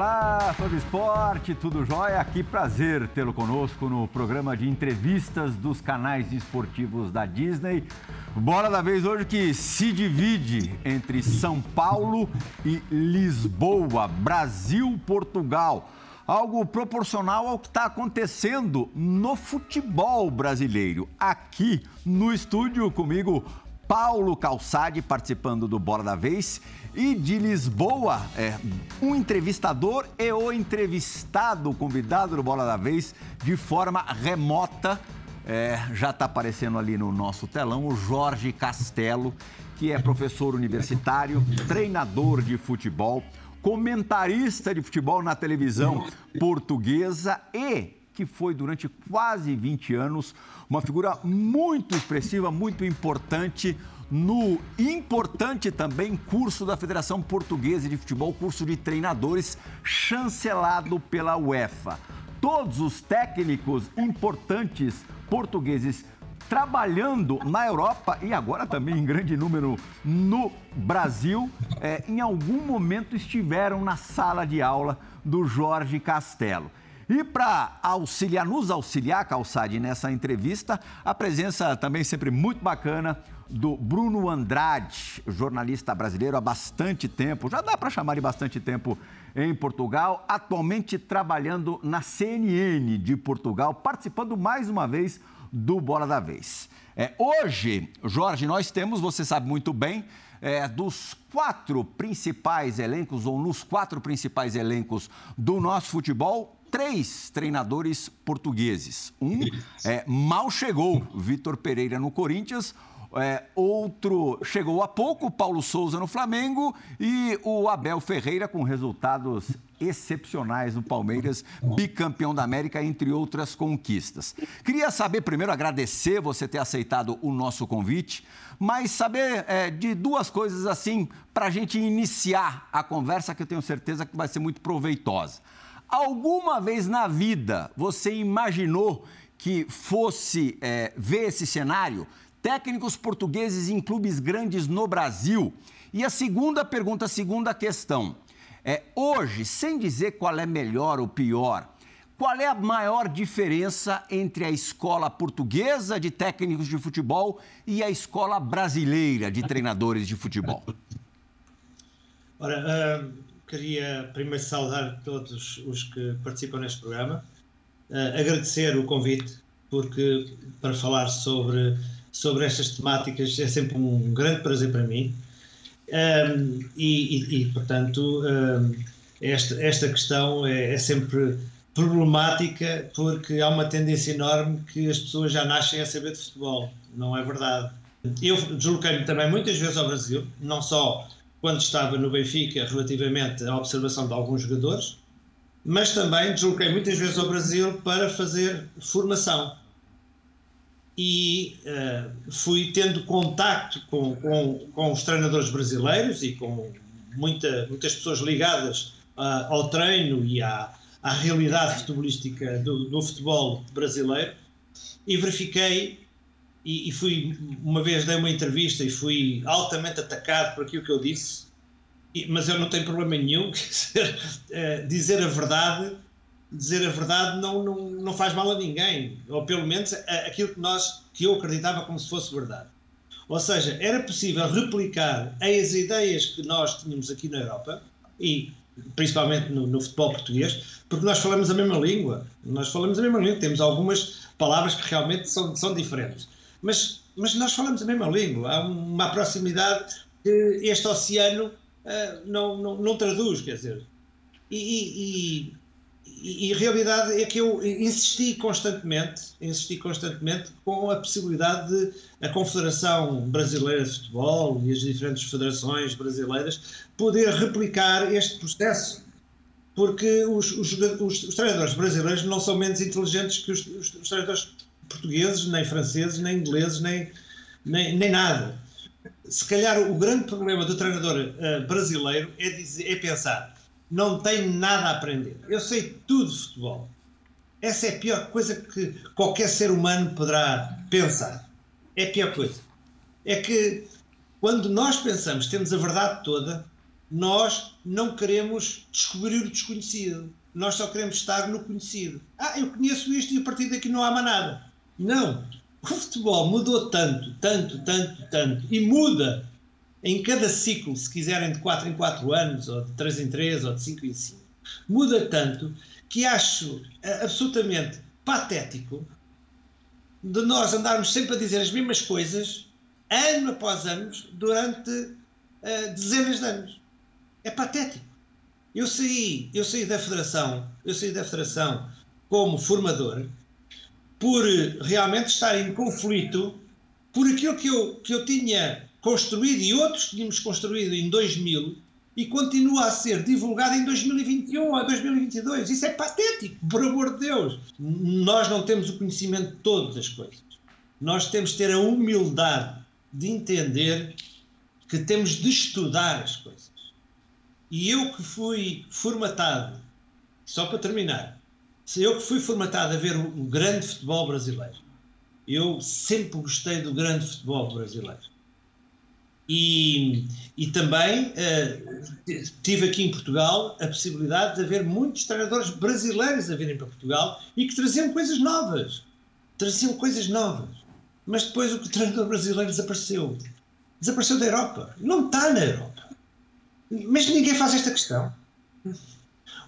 Olá, fã do esporte, tudo jóia? Que prazer tê-lo conosco no programa de entrevistas dos canais esportivos da Disney. Bola da vez hoje que se divide entre São Paulo e Lisboa, Brasil, Portugal. Algo proporcional ao que está acontecendo no futebol brasileiro. Aqui no estúdio comigo, Paulo Calçade participando do Bola da Vez e de Lisboa, é, um entrevistador e o entrevistado, convidado do Bola da Vez, de forma remota. É, já está aparecendo ali no nosso telão o Jorge Castelo, que é professor universitário, treinador de futebol, comentarista de futebol na televisão portuguesa e que foi durante quase 20 anos uma figura muito expressiva, muito importante no importante também curso da Federação Portuguesa de Futebol, curso de treinadores, chancelado pela UEFA. Todos os técnicos importantes portugueses trabalhando na Europa e agora também em grande número no Brasil, é, em algum momento estiveram na sala de aula do Jorge Castelo. E para auxiliar, nos auxiliar, Calçade, nessa entrevista, a presença também sempre muito bacana do Bruno Andrade, jornalista brasileiro há bastante tempo, já dá para chamar de bastante tempo em Portugal, atualmente trabalhando na CNN de Portugal, participando mais uma vez do Bola da Vez. É, hoje, Jorge, nós temos, você sabe muito bem, é, dos quatro principais elencos, ou nos quatro principais elencos do nosso futebol, três treinadores portugueses. Um é, mal chegou, Vitor Pereira no Corinthians, é, outro chegou há pouco, Paulo Souza no Flamengo e o Abel Ferreira com resultados excepcionais no Palmeiras, bicampeão da América, entre outras conquistas. Queria saber, primeiro, agradecer você ter aceitado o nosso convite, mas saber é, de duas coisas assim, para a gente iniciar a conversa, que eu tenho certeza que vai ser muito proveitosa. Alguma vez na vida você imaginou que fosse é, ver esse cenário? técnicos portugueses em clubes grandes no Brasil. E a segunda pergunta, a segunda questão. É, hoje, sem dizer qual é melhor ou pior, qual é a maior diferença entre a escola portuguesa de técnicos de futebol e a escola brasileira de treinadores de futebol? Ora, uh, queria primeiro saudar todos os que participam neste programa, uh, agradecer o convite, porque para falar sobre sobre estas temáticas é sempre um grande prazer para mim. Um, e, e, e, portanto, um, esta, esta questão é, é, sempre problemática porque há uma tendência enorme que as pessoas já nascem a saber de futebol. Não é verdade. Eu desloquei-me também muitas vezes ao Brasil, não só quando estava no Benfica relativamente à observação de alguns jogadores, mas também desloquei muitas vezes ao Brasil para fazer formação. E uh, fui tendo contacto com, com, com os treinadores brasileiros e com muita, muitas pessoas ligadas uh, ao treino e à, à realidade futebolística do, do futebol brasileiro e verifiquei e, e, fui uma vez dei uma entrevista e fui altamente atacado por aquilo que eu disse e, mas eu não tenho problema nenhum dizer, uh, dizer a verdade dizer a verdade não, não, não faz mal a ninguém, ou pelo menos aquilo que, nós, que eu acreditava como se fosse verdade. Ou seja, era possível replicar as ideias que nós tínhamos aqui na Europa, e principalmente no, no, futebol português, porque nós falamos a mesma língua. Nós falamos a mesma língua, temos algumas palavras que realmente são, são diferentes. Mas, mas nós falamos a mesma língua. Há uma proximidade que este oceano uh, não, não, não traduz, quer dizer. E, e, e, a realidade é que eu insisti constantemente, insisti constantemente com a possibilidade de a Confederação Brasileira de Futebol e as diferentes federações brasileiras poder replicar este processo. Porque os, os, os, os treinadores brasileiros não são menos inteligentes que os, os treinadores portugueses, nem franceses, nem ingleses, nem, nem, nem nada. Se calhar o grande problema do treinador uh, brasileiro é, dizer, é pensar não tenho nada a aprender. Eu sei tudo de futebol. Essa é a pior coisa que qualquer ser humano poderá pensar. É a pior coisa. É que quando nós pensamos temos a verdade toda, nós não queremos descobrir o desconhecido. Nós só queremos estar no conhecido. Ah, eu conheço isto e a partir daqui não há mais nada. Não. O futebol mudou tanto, tanto, tanto, tanto. E muda em cada ciclo, se quiserem, de 4 em 4 anos, ou de 3 em 3, ou de 5 em 5. Muda tanto que acho eh, absolutamente patético de nós andarmos sempre a dizer as mesmas coisas, ano após ano, durante uh, dezenas de anos. É patético. Eu saí, eu saí da federação, eu saí da federação como formador por realmente estar em conflito por aquilo que eu, que eu tinha construído e outros tínhamos construído em 2000 e continua a ser divulgado em 2021 ou 2022. Isso é patético, por amor de Deus. Nós não temos o conhecimento de todas as coisas. Nós temos de ter a humildade de entender que temos de estudar as coisas. E eu que fui formatado, só para terminar, se eu que fui formatado a ver o, o grande futebol brasileiro, eu sempre gostei do grande futebol brasileiro. E, e também uh, tive aqui em Portugal a possibilidade de haver muitos treinadores brasileiros a virem para Portugal e que traziam coisas novas. Traziam coisas novas. Mas depois o treinador brasileiro desapareceu. Desapareceu da Europa. Não está na Europa. Mas ninguém faz esta questão.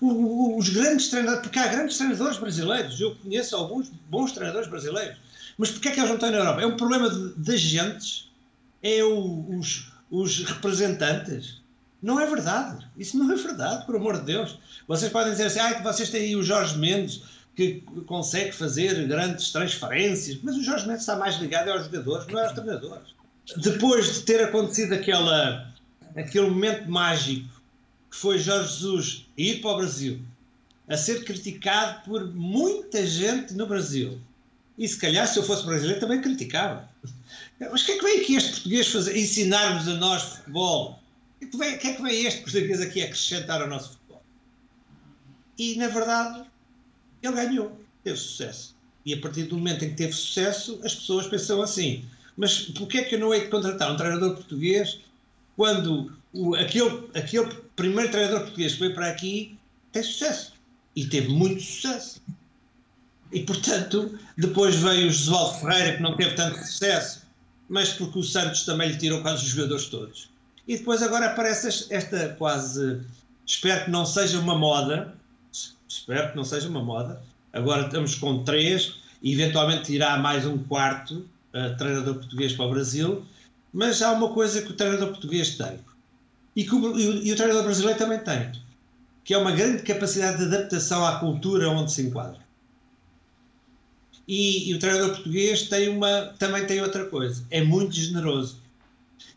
Os grandes treinadores, porque há grandes treinadores brasileiros, eu conheço alguns bons treinadores brasileiros, mas porquê é que eles não estão na Europa? É um problema de, de agentes é o, os, os representantes. Não é verdade. Isso não é verdade, por amor de Deus. Vocês podem dizer assim, ah, que vocês têm aí o Jorge Mendes, que consegue fazer grandes transferências, mas o Jorge Mendes está mais ligado aos jogadores, não é aos treinadores. Depois de ter acontecido aquela, aquele momento mágico que foi Jorge Jesus ir para o Brasil, a ser criticado por muita gente no Brasil, e se calhar se eu fosse brasileiro também criticava. Mas o que é que vem aqui este português fazer? Ensinar-nos a nós futebol? O que, é que é que vem este português aqui acrescentar ao nosso futebol? E, na verdade, ele ganhou, teve sucesso. E a partir do momento em que teve sucesso, as pessoas pensam assim: mas porquê é que eu não hei de contratar um treinador português quando o, aquele, aquele primeiro treinador português que veio para aqui tem sucesso? E teve muito sucesso. E, portanto, depois veio o Josualdo Ferreira, que não teve tanto sucesso, mas porque o Santos também lhe tirou quase os jogadores todos. E depois agora aparece esta quase. Espero que não seja uma moda. Espero que não seja uma moda. Agora estamos com três, e eventualmente irá mais um quarto uh, treinador português para o Brasil. Mas há uma coisa que o treinador português tem, e que o, e o treinador brasileiro também tem, que é uma grande capacidade de adaptação à cultura onde se enquadra. E, e, o treinador português tem uma, também tem outra coisa, é muito generoso,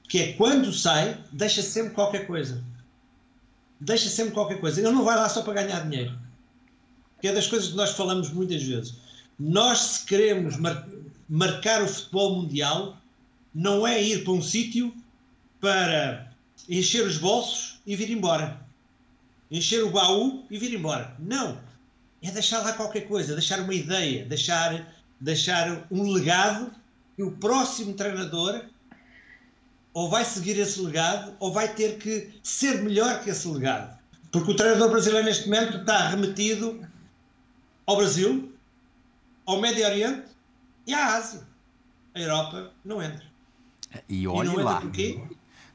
que é quando sai, deixa sempre qualquer coisa. Deixa sempre qualquer coisa. Ele não vai lá só para ganhar dinheiro. Que é das coisas que nós falamos muitas vezes. Nós, se queremos mar marcar o futebol mundial, não é ir para um sítio para encher os bolsos e vir embora. Encher o baú e vir embora. Não é deixar lá qualquer coisa, deixar uma ideia, deixar, deixar um legado que o próximo treinador ou vai seguir esse legado ou vai ter que ser melhor que esse legado. Porque o treinador brasileiro neste momento está remetido ao Brasil, ao Médio Oriente e à Ásia. A Europa não entra. E olhe e lá.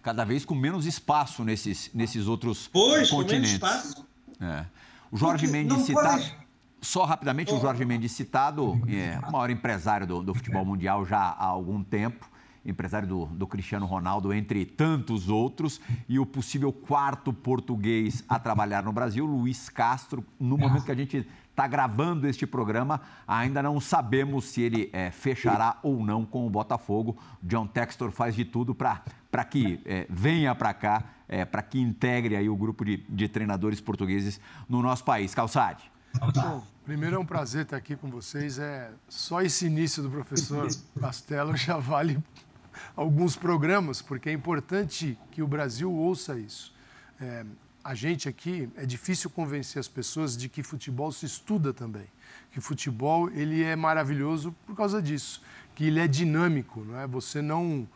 Cada vez com menos espaço nesses, nesses outros pois, continentes. Com menos espaço. É. O Jorge Porque Mendes citado. Pode... Só rapidamente, o Jorge Mendes citado, é o maior empresário do, do, futebol mundial já há algum tempo, empresário do, do, Cristiano Ronaldo, entre tantos outros, e o possível quarto português a trabalhar no Brasil, Luiz Castro. No momento que a gente está gravando este programa, ainda não sabemos se ele é, fechará ou não com o Botafogo. John Textor faz de tudo para que é, venha para cá é, para que integre aí o grupo de, de treinadores portugueses no nosso país. Calçade. Bom, primeiro é um prazer estar aqui com vocês. É só esse início do professor Castelo já vale alguns programas, porque é importante que o Brasil ouça isso. É, a gente aqui é difícil convencer as pessoas de que futebol se estuda também, que futebol ele é maravilhoso por causa disso, que ele é dinâmico, não é? Você não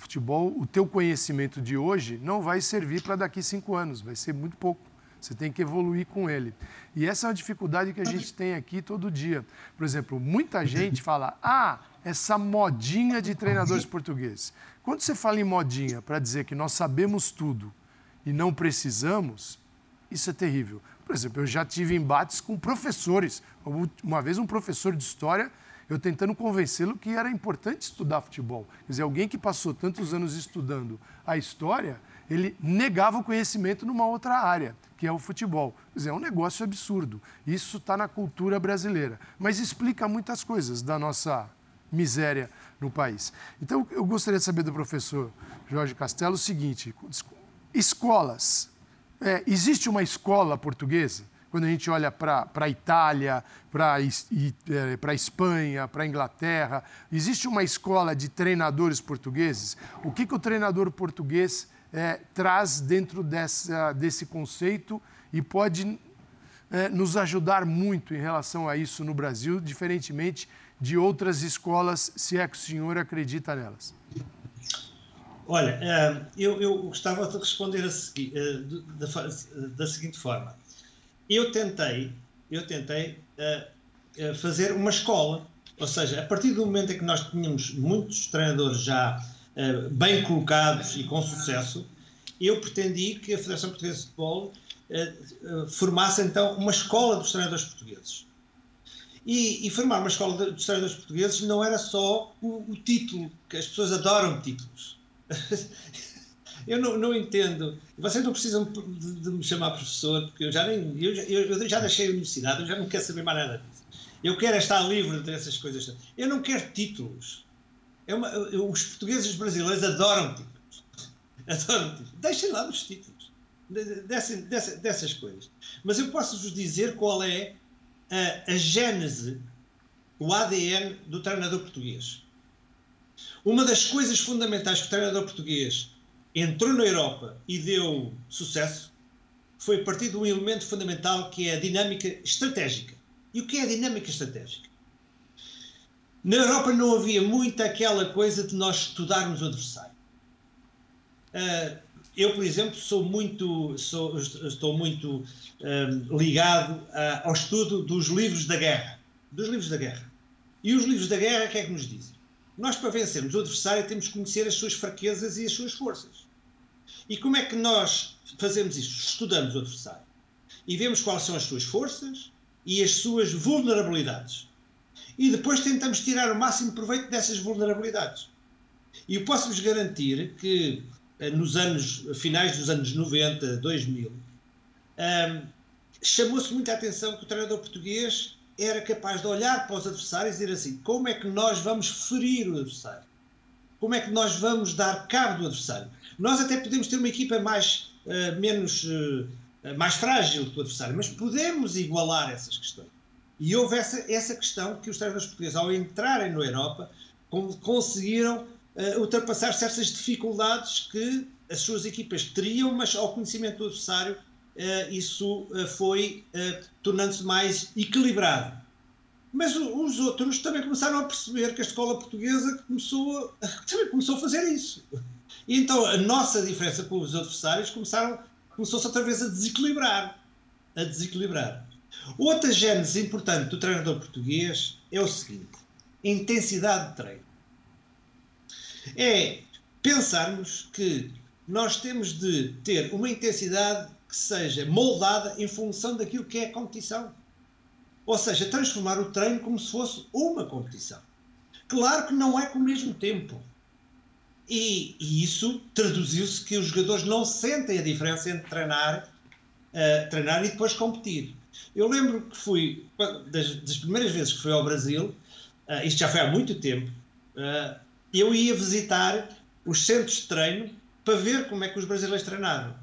O futebol, o teu conhecimento de hoje não vai servir para daqui cinco anos, vai ser muito pouco. Você tem que evoluir com ele. E essa é uma dificuldade que a gente tem aqui todo dia. Por exemplo, muita gente fala: ah, essa modinha de treinadores portugueses. Quando você fala em modinha para dizer que nós sabemos tudo e não precisamos, isso é terrível. Por exemplo, eu já tive embates com professores. Uma vez um professor de história, eu tentando convencê-lo que era importante estudar futebol. Quer dizer, alguém que passou tantos anos estudando a história, ele negava o conhecimento numa outra área, que é o futebol. Quer dizer, é um negócio absurdo. Isso está na cultura brasileira. Mas explica muitas coisas da nossa miséria no país. Então, eu gostaria de saber do professor Jorge Castelo o seguinte: escolas. É, existe uma escola portuguesa? Quando a gente olha para a Itália, para a é, Espanha, para a Inglaterra, existe uma escola de treinadores portugueses? O que, que o treinador português é, traz dentro dessa, desse conceito e pode é, nos ajudar muito em relação a isso no Brasil, diferentemente de outras escolas, se é que o senhor acredita nelas? Olha, eh, eu, eu gostava de responder a eh, da, da, seguinte forma. Eu tentei, eu tentei eh, fazer uma escola, ou seja, a partir do momento em que nós tínhamos muitos treinadores já bem colocados e com sucesso, eu pretendi que a Federação Portuguesa de Futebol formasse então uma escola dos treinadores portugueses. E, e formar uma escola de treinadores portugueses não era só o, o, título, que as pessoas adoram títulos. eu não, não, entendo. Vocês não precisam de, de, me chamar professor, porque eu já, nem, eu, eu, eu já deixei a universidade, eu já não quero saber mais nada disso. Eu quero é estar livre dessas coisas. Eu não quero títulos. É uma, os portugueses brasileiros adoram títulos. Adoram títulos. Deixem lá os títulos. Dessas, coisas. Mas eu posso vos dizer qual é a, a gênese, o ADN do treinador português. Uma das coisas fundamentais que o treinador português entrou na Europa e deu sucesso foi a partir de um elemento fundamental que é a dinâmica estratégica. E o que é a dinâmica estratégica? Na Europa não havia muito aquela coisa de nós estudarmos o adversário. Uh, eu, por exemplo, sou muito, sou, estou muito um, ligado uh, ao estudo dos livros da guerra. Dos livros da guerra. E os livros da guerra, o que é que nos dizem? Nós, para vencermos o adversário, temos que conhecer as suas fraquezas e as suas forças. E como é que nós fazemos isto? Estudamos o adversário. E vemos quais são as suas forças e as suas vulnerabilidades. E depois tentamos tirar o máximo proveito dessas vulnerabilidades. E eu posso-vos garantir que eh, nos anos finais dos anos 90, 2000, um, chamou-se muita atenção que o treinador português era capaz de olhar para os adversários e dizer assim: como é que nós vamos ferir o adversário? Como é que nós vamos dar cabo do adversário? Nós até podemos ter uma equipa mais, uh, menos, uh, mais frágil que o adversário, mas podemos igualar essas questões. E houve essa, essa questão que os treinadores portugueses, ao entrarem na Europa, conseguiram uh, ultrapassar certas dificuldades que as suas equipas teriam, mas ao conhecimento do adversário isso uh, foi tornando-se mais equilibrado. Mas os outros também começaram a perceber que a escola portuguesa começou também começou a fazer isso. E então a nossa diferença com os adversários começou-se outra vez a desequilibrar. A desequilibrar. Outra gênese importante do treinador português é o seguinte: intensidade de treino é pensarmos que nós temos de ter uma intensidade que seja moldada em função daquilo que é a competição. Ou seja, transformar o treino como se fosse uma competição. Claro que não é com o mesmo tempo. E, e isso traduziu-se que os jogadores não sentem a diferença entre treinar, uh, treinar e depois competir. Eu lembro que fui, das, das primeiras vezes que fui ao Brasil, uh, isto já foi há muito tempo, uh, eu ia visitar os centros de treino para ver como é que os brasileiros treinavam.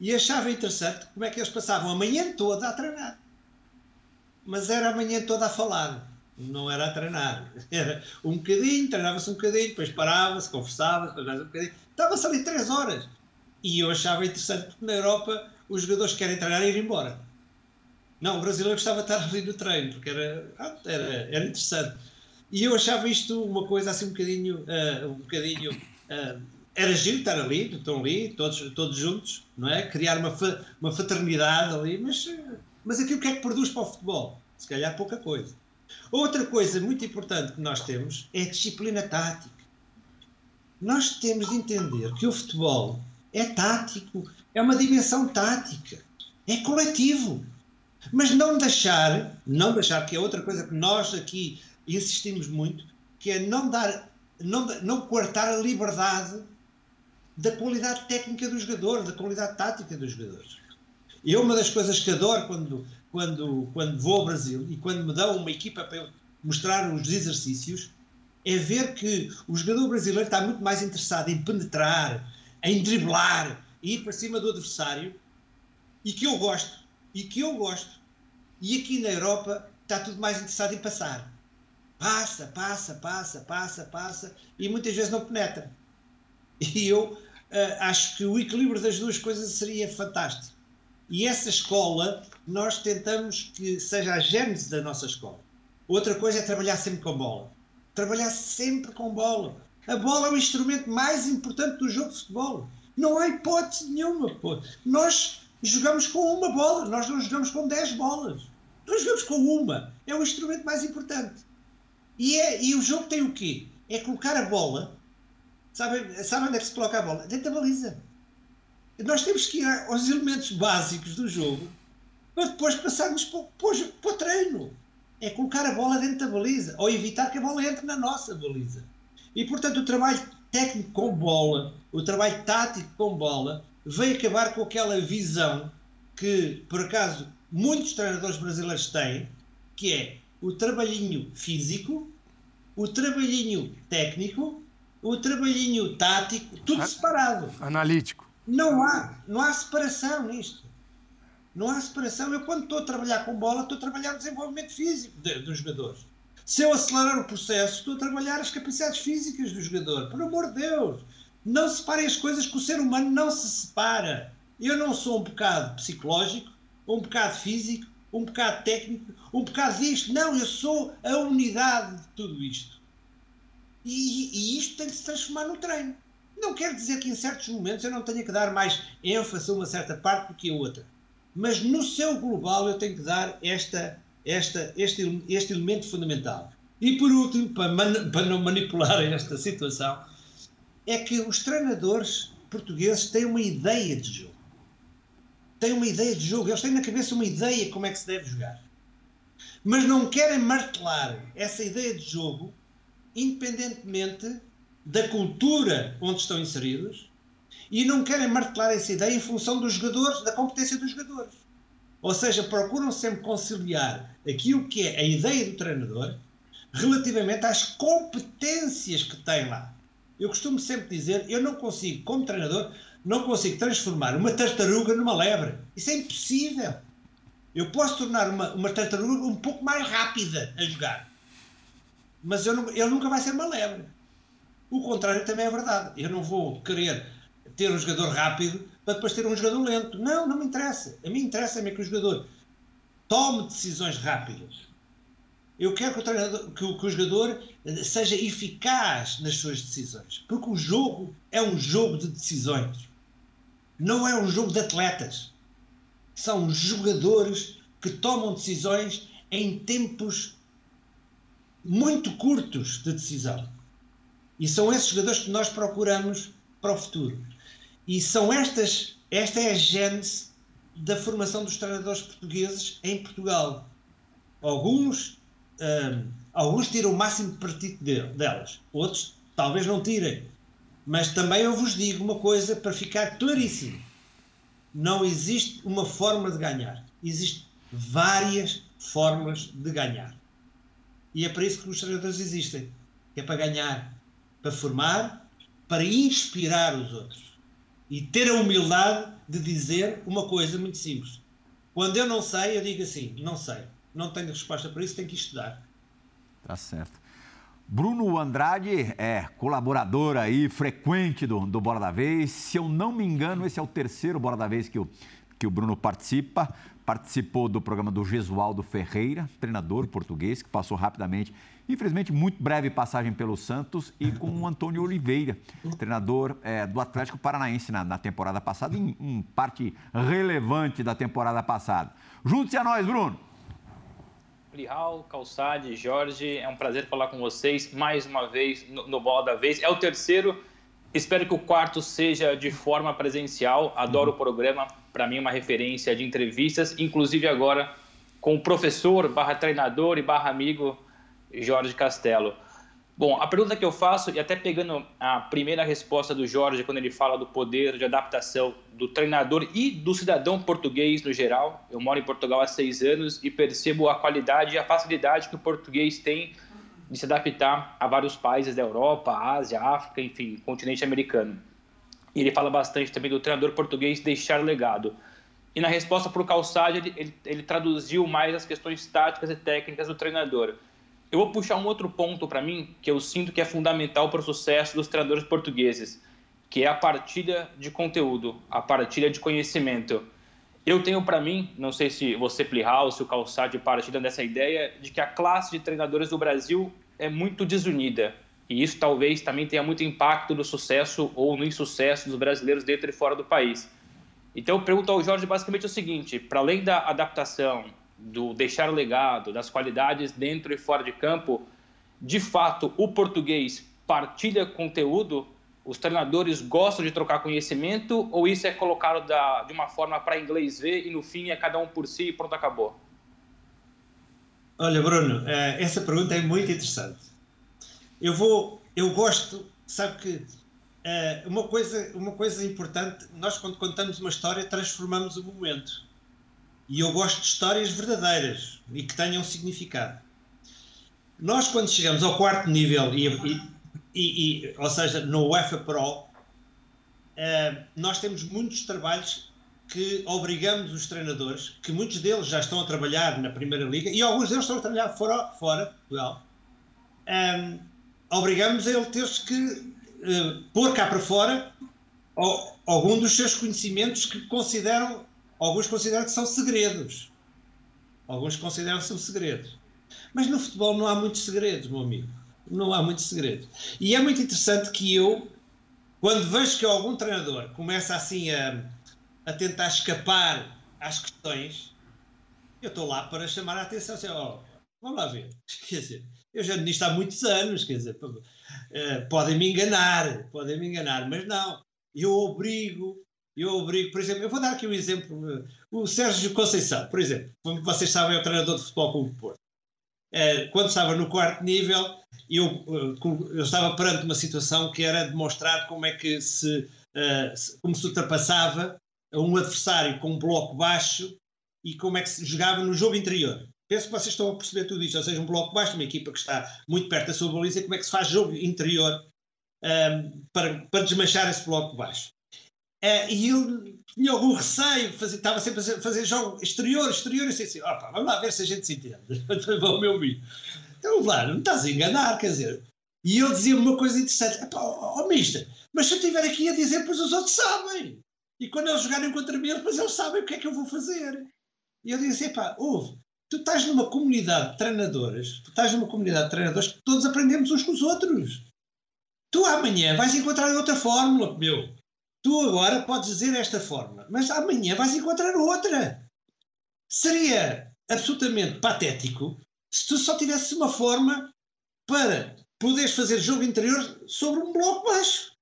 E achava interessante como é que eles passavam a manhã toda a treinar. Mas era a manhã toda a falar, não era a treinar. Era um bocadinho, treinava-se um bocadinho, depois parava-se, conversava-se, treinava-se um bocadinho. Estava-se ali três horas. E eu achava interessante porque na Europa os jogadores que querem treinar e ir embora. Não, o brasileiro gostava de estar ali no treino, porque era, era, era interessante. E eu achava isto uma coisa assim um bocadinho, uh, um bocadinho uh, era giro estar ali, estão ali, todos, todos juntos, não é? Criar uma, uma fraternidade ali, mas, mas aquilo que é que produz para o futebol? Se calhar pouca coisa. Outra coisa muito importante que nós temos é a disciplina tática. Nós temos de entender que o futebol é tático, é uma dimensão tática, é coletivo. Mas não deixar, não deixar, que é outra coisa que nós aqui insistimos muito, que é não dar, não, não coartar a liberdade da qualidade técnica do jogador, da qualidade tática dos jogadores. Eu, uma das coisas que adoro quando, quando, quando vou ao Brasil e quando me dão uma equipa para eu mostrar os exercícios, é ver que o jogador brasileiro está muito mais interessado em penetrar, em driblar, ir para cima do adversário, e que eu gosto, e que eu gosto. E aqui na Europa está tudo mais interessado em passar. Passa, passa, passa, passa, passa, e muitas vezes não penetra. E eu acho que o equilíbrio das duas coisas seria fantástico. E essa escola, nós tentamos que seja a gênese da nossa escola. Outra coisa é trabalhar sempre com bola. Trabalhar sempre com bola. A bola é o instrumento mais importante do jogo de futebol. Não há hipótese nenhuma. Pô. Nós jogamos com uma bola, nós não jogamos com 10 bolas. Nós jogamos com uma. É o instrumento mais importante. E, é, e o jogo tem o quê? É colocar a bola Sabem, sabe onde é que se coloca a bola? Dentro da baliza. Nós temos que ir aos elementos básicos do jogo para depois passarmos para, para, para o treino. É colocar a bola dentro da baliza ou evitar que a bola entre na nossa baliza. E portanto, o trabalho técnico com bola, o trabalho tático com bola, veio acabar com aquela visão que, por acaso, muitos treinadores brasileiros têm, que é o trabalhinho físico, o trabalhinho técnico o trabalhinho tático, tudo A separado. Analítico. Não há, não há separação nisto. Não há separação. Eu, quando estou a trabalhar com bola, estou a trabalhar o desenvolvimento físico de, dos jogadores. Se eu acelerar o processo, estou a trabalhar as capacidades físicas do jogador. Por amor de Deus, não separem as coisas que o ser humano não se separa. Eu não sou um bocado psicológico, um bocado físico, um bocado técnico, um bocado disto. Não, eu sou a unidade de tudo isto. E, e isto tem que se transformar no treino. Não quer dizer que em certos momentos eu não tenha que dar mais ênfase a uma certa parte do que a outra. Mas no seu global eu tenho que dar esta, esta, este, este elemento fundamental. E por último, para, man, para não manipular esta situação, é que os treinadores portugueses têm uma ideia de jogo. Têm uma ideia de jogo. Eles têm na cabeça uma ideia de como é que se deve jogar. Mas não querem martelar essa ideia de jogo independentemente da cultura onde estão inseridos e não querem martelar essa ideia em função dos jogadores, da competência dos jogadores. Ou seja, procuram sempre conciliar aquilo que é a ideia do treinador relativamente às competências que tem lá. Eu costumo sempre dizer, eu não consigo, como treinador, não consigo transformar uma tartaruga numa lebre. Isso é impossível. Eu posso tornar uma, uma tartaruga um pouco mais rápida a jogar mas eu ele nunca vai ser lebre. O contrário também é verdade. Eu não vou querer ter um jogador rápido para depois ter um jogador lento. Não, não me interessa. A mim interessa-me que o jogador tome decisões rápidas. Eu quero que o, que o, que o jogador seja eficaz nas suas decisões. Porque o jogo é um jogo de decisões. Não é um jogo de atletas. São jogadores que tomam decisões em tempos muito curtos de decisão. E são esses jogadores que nós procuramos para o futuro. E são estas, esta é a gênese da formação dos treinadores portugueses em Portugal. Alguns, hum, alguns tiram o máximo partido delas, outros talvez não tirem. Mas também eu vos digo uma coisa para ficar claríssimo: não existe uma forma de ganhar, existem várias formas de ganhar. E é para isso que os treinadores existem. É para ganhar, para formar, para inspirar os outros. E ter a humildade de dizer uma coisa muito simples. Quando eu não sei, eu digo assim: não sei, não tenho resposta para isso, tenho que estudar. Tá certo. Bruno Andrade é colaborador aí, frequente do, do Bora da Vez. Se eu não me engano, esse é o terceiro Bora da Vez que o, que o Bruno participa. Participou do programa do Gesualdo Ferreira, treinador português, que passou rapidamente Infelizmente, muito breve passagem pelo Santos e com o Antônio Oliveira, treinador é, do Atlético Paranaense na, na temporada passada, em, em, parte relevante da temporada passada. Junte-se a nós, Bruno. Plihal, Calçade, Jorge, é um prazer falar com vocês mais uma vez no, no Bola da Vez. É o terceiro, espero que o quarto seja de forma presencial. Adoro o programa, para mim, uma referência de entrevistas, inclusive agora com o professor, barra treinador e barra amigo Jorge Castelo. Bom, a pergunta que eu faço, e até pegando a primeira resposta do Jorge, quando ele fala do poder de adaptação do treinador e do cidadão português no geral. Eu moro em Portugal há seis anos e percebo a qualidade e a facilidade que o português tem de se adaptar a vários países da Europa, Ásia, África, enfim, continente americano. E ele fala bastante também do treinador português deixar legado. E na resposta para o Calçade, ele, ele, ele traduziu mais as questões táticas e técnicas do treinador. Eu vou puxar um outro ponto para mim que eu sinto que é fundamental para o sucesso dos treinadores portugueses, que é a partilha de conteúdo, a partilha de conhecimento. Eu tenho para mim, não sei se você, Plihal, se o Calçade partilham dessa ideia, de que a classe de treinadores do Brasil é muito desunida. E isso talvez também tenha muito impacto no sucesso ou no insucesso dos brasileiros dentro e fora do país. Então eu pergunto ao Jorge basicamente o seguinte: para além da adaptação, do deixar o legado, das qualidades dentro e fora de campo, de fato o português partilha conteúdo? Os treinadores gostam de trocar conhecimento ou isso é colocado da, de uma forma para inglês ver e no fim é cada um por si e pronto, acabou? Olha, Bruno, eh, essa pergunta é muito interessante. Eu vou, eu gosto, sabe que eh, uma coisa, uma coisa importante, nós quando contamos uma história transformamos o momento. E eu gosto de histórias verdadeiras e que tenham significado. Nós, quando chegamos ao quarto nível, e, e, e ou seja, no UEFA Pro, uh, nós temos muitos trabalhos que obrigamos os treinadores, que muitos deles já estão a trabalhar na Primeira Liga e alguns deles estão a trabalhar fora, fora Portugal. Um, eh, obrigamos a ele ter que uh, pôr cá para fora algum dos seus conhecimentos que consideram Alguns consideram que são segredos. Alguns consideram que são segredos. Mas no futebol não há muitos segredos, meu amigo. Não há muitos segredos. E é muito interessante que eu, quando vejo que algum treinador começa assim a, a tentar escapar às questões, eu estou lá para chamar a atenção. Assim, oh, vamos lá ver. Quer dizer, eu já nisto há muitos anos, quer dizer, uh, podem me enganar, podem me enganar, mas não. Eu obrigo eu obrigo, por exemplo, eu vou dar aqui um exemplo. O Sérgio Conceição, por exemplo, como vocês sabem, é o treinador de futebol com o Porto. Eh, quando estava no quarto nível, eu, eh, eu estava perante uma situação que era demonstrar como é que se, eh, como se ultrapassava um adversário com um bloco baixo e como é que se jogava no jogo interior. Penso que vocês estão a perceber tudo isto, ou seja, um bloco baixo, uma equipa que está muito perto da sua baliza, como é que se faz jogo interior um, para, para desmanchar esse bloco baixo. Uh, e ele tinha algum receio, estava sempre a fazer jogo exterior, exterior, e disse assim: opa, vamos lá ver se a gente se entende. o meu amigo. Então, lá, não estás a enganar, quer dizer. E ele dizia uma coisa interessante: ó, oh, mister, mas se eu estiver aqui a dizer, pois os outros sabem. E quando eles jogarem contra mim, depois eles sabem o que é que eu vou fazer. E eu disse: pá, ouve, tu estás numa comunidade de treinadores, tu estás numa comunidade de treinadores que todos aprendemos uns com os outros. Tu amanhã vais encontrar outra fórmula, meu. Tu agora podes dizer esta forma, mas amanhã vais encontrar outra. Seria absolutamente patético se tu só tivesse uma forma para poderes fazer jogo interior sobre um bloco baixo.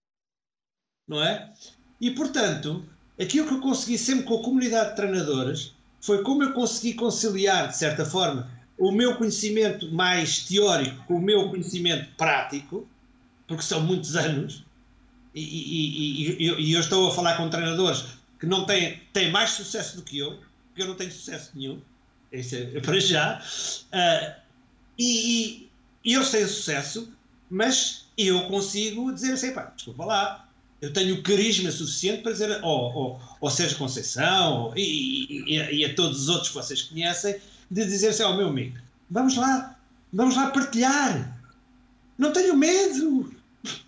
Não é? E portanto, aquilo que eu consegui sempre com a comunidade de treinadores foi como eu consegui conciliar, de certa forma, o meu conhecimento mais teórico com o meu conhecimento prático, porque são muitos anos, e, e, e, e, eu estou a falar com treinadores que não têm, têm mais sucesso do que eu, porque eu não tenho sucesso nenhum, isso é para já, uh, e, e, eles têm sucesso, mas eu consigo dizer assim, pá, desculpa lá, eu tenho carisma suficiente para dizer ao, ao, ao Sérgio Conceição e, e, a todos os outros que vocês conhecem, de dizer assim ao meu amigo, vamos lá, vamos lá partilhar, não tenho medo,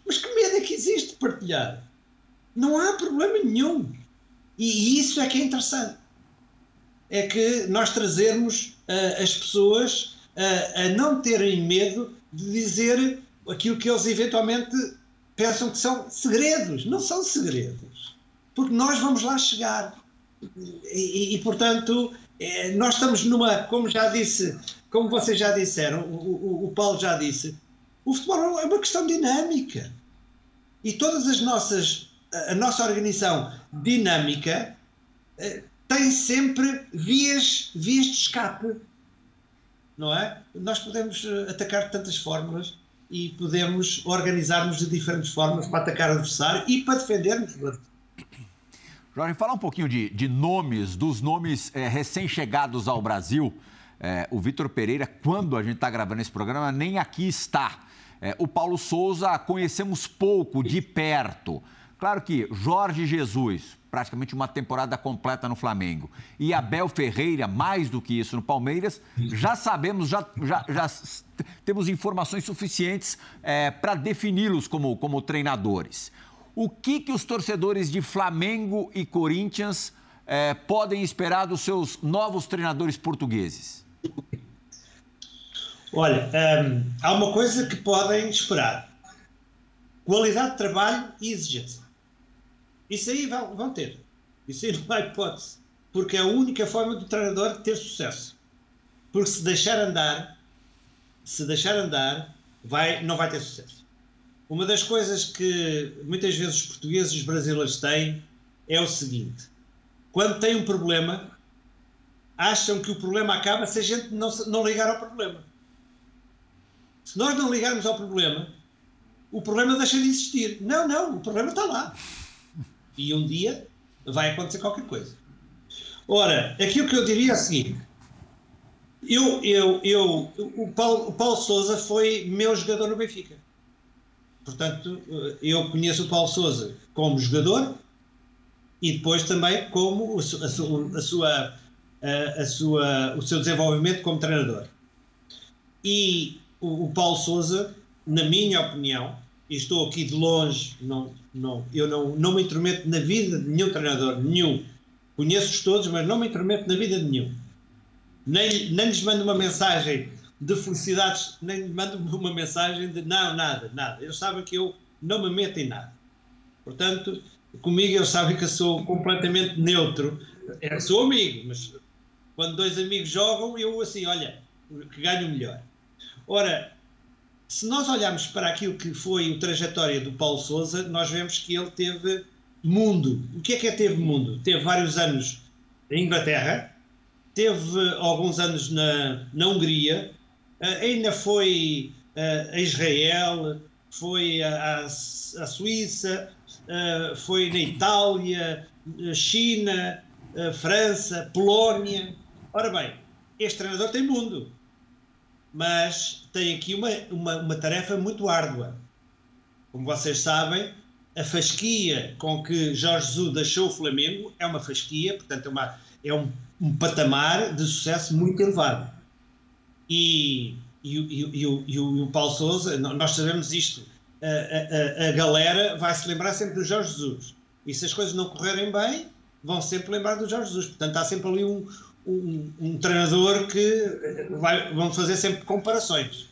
mas que medo é que existe de partilhar? Não há problema nenhum. E, e isso é que é interessante. É que nós trazermos uh, as pessoas uh, a não terem medo de dizer aquilo que eles eventualmente pensam que são segredos. Não são segredos. Porque nós vamos lá chegar. E, e, portanto, é, nós estamos numa, como já disse, como vocês já disseram, o, o, o Paulo já disse, o futebol é uma questão dinâmica. E todas as nossas, a nossa organização dinâmica eh, tem sempre vias, vias de escape. Não é? Nós podemos eh, atacar de tantas formas e podemos organizar-nos de diferentes formas para atacar o adversário e para defendermos. Jorge, falar um pouquinho de, de nomes, dos nomes é, recém-chegados ao Brasil. É, o Vitor Pereira, quando a gente está gravando esse programa, nem aqui está. É, o Paulo Souza conhecemos pouco, de perto. Claro que Jorge Jesus, praticamente uma temporada completa no Flamengo, e Abel Ferreira, mais do que isso no Palmeiras, já sabemos, já, já, já temos informações suficientes é, para defini-los como, como treinadores. O que, que os torcedores de Flamengo e Corinthians é, podem esperar dos seus novos treinadores portugueses? Olha, hum, há uma coisa que podem esperar: qualidade de trabalho e exigência. Isso aí vão, vão ter. Isso aí não há hipótese. Porque é a única forma do treinador ter sucesso. Porque se deixar andar, se deixar andar, vai, não vai ter sucesso. Uma das coisas que muitas vezes os portugueses e os brasileiros têm é o seguinte: quando têm um problema, acham que o problema acaba se a gente não, não ligar ao problema. Se nós não ligarmos ao problema, o problema deixa de existir. Não, não, o problema está lá. E um dia vai acontecer qualquer coisa. Ora, aquilo que eu diria é o seguinte: eu, eu, eu, o Paulo, o Paulo Souza foi meu jogador no Benfica. Portanto, eu conheço o Paulo Souza como jogador e depois também como a, sua, a sua, a, sua, o seu desenvolvimento como treinador. E o, o Paulo Souza, na minha opinião, e estou aqui de longe, não, não, eu não, não me intrometo na vida de nenhum treinador, nenhum. Conheço-os todos, mas não me intrometo na vida de nenhum. Nem, nem lhes mando uma mensagem de felicidades, nem mando-me uma mensagem de não, nada, nada. Eles sabem que eu não me meto em nada. Portanto, comigo eles sabem que eu sou completamente neutro. Eu sou amigo, mas quando dois amigos jogam, eu assim, olha, que ganho melhor. Ora, se nós olharmos para aquilo que foi a trajetória do Paulo Souza, nós vemos que ele teve mundo. O que é que é teve mundo? Teve vários anos em Inglaterra, teve alguns anos na, na Hungria, Uh, ainda foi uh, a Israel, foi a Suíça, uh, foi na Itália, China, França, Polónia. Ora bem, este treinador tem mundo, mas tem aqui uma, uma, uma tarefa muito árdua. Como vocês sabem, a fasquia com que Jorge Jesus deixou o Flamengo é uma fasquia, portanto, é, uma, é um, um patamar de sucesso muito elevado e, e, e, e, o, e o Paulo Souza, nós sabemos isto, a, a, a galera vai se lembrar sempre do Jorge Jesus. E se as coisas não correrem bem, vão sempre lembrar do Jorge Jesus. Portanto, há sempre ali um, um, um treinador que vai, vão fazer sempre comparações.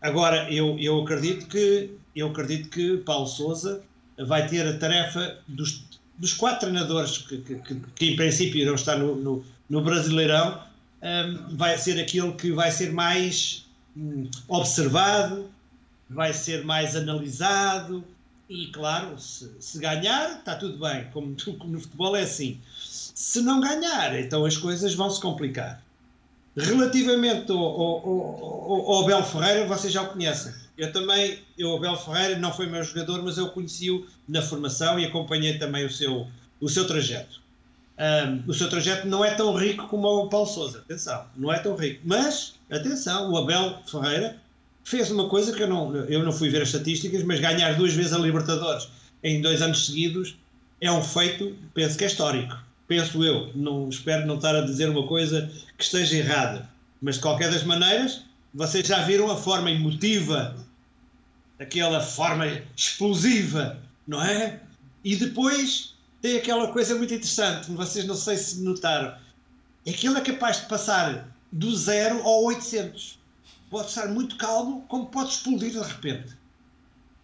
Agora, eu, eu, acredito que, eu acredito que Paulo Souza vai ter a tarefa dos, dos quatro treinadores que, que, que, que em princípio irão estar no, no, no Brasileirão, um, vai ser aquele que vai ser mais um, observado, vai ser mais analisado e, claro, se, se, ganhar, está tudo bem, como, como no futebol é assim. Se não ganhar, então as coisas vão se complicar. Relativamente ao, ao, ao, ao Abel Ferreira, vocês já o conhecem. Eu também, eu, Abel Ferreira, não foi meu jogador, mas eu conheci-o na formação e acompanhei também o seu, o seu trajeto. Um, o seu trajeto não é tão rico como o Paulo Souza, atenção, não é tão rico. Mas, atenção, o Abel Ferreira fez uma coisa que eu não, eu não fui ver as estatísticas, mas ganhar duas vezes a Libertadores em dois anos seguidos é um feito, penso que é histórico. Penso eu, não espero não estar a dizer uma coisa que esteja errada, mas de qualquer das maneiras, vocês já viram a forma emotiva, aquela forma explosiva, não é? E depois tem aquela coisa muito interessante, vocês não sei se notaram. É que ele é capaz de passar do zero ao 800. Pode estar muito calmo, como pode explodir de repente.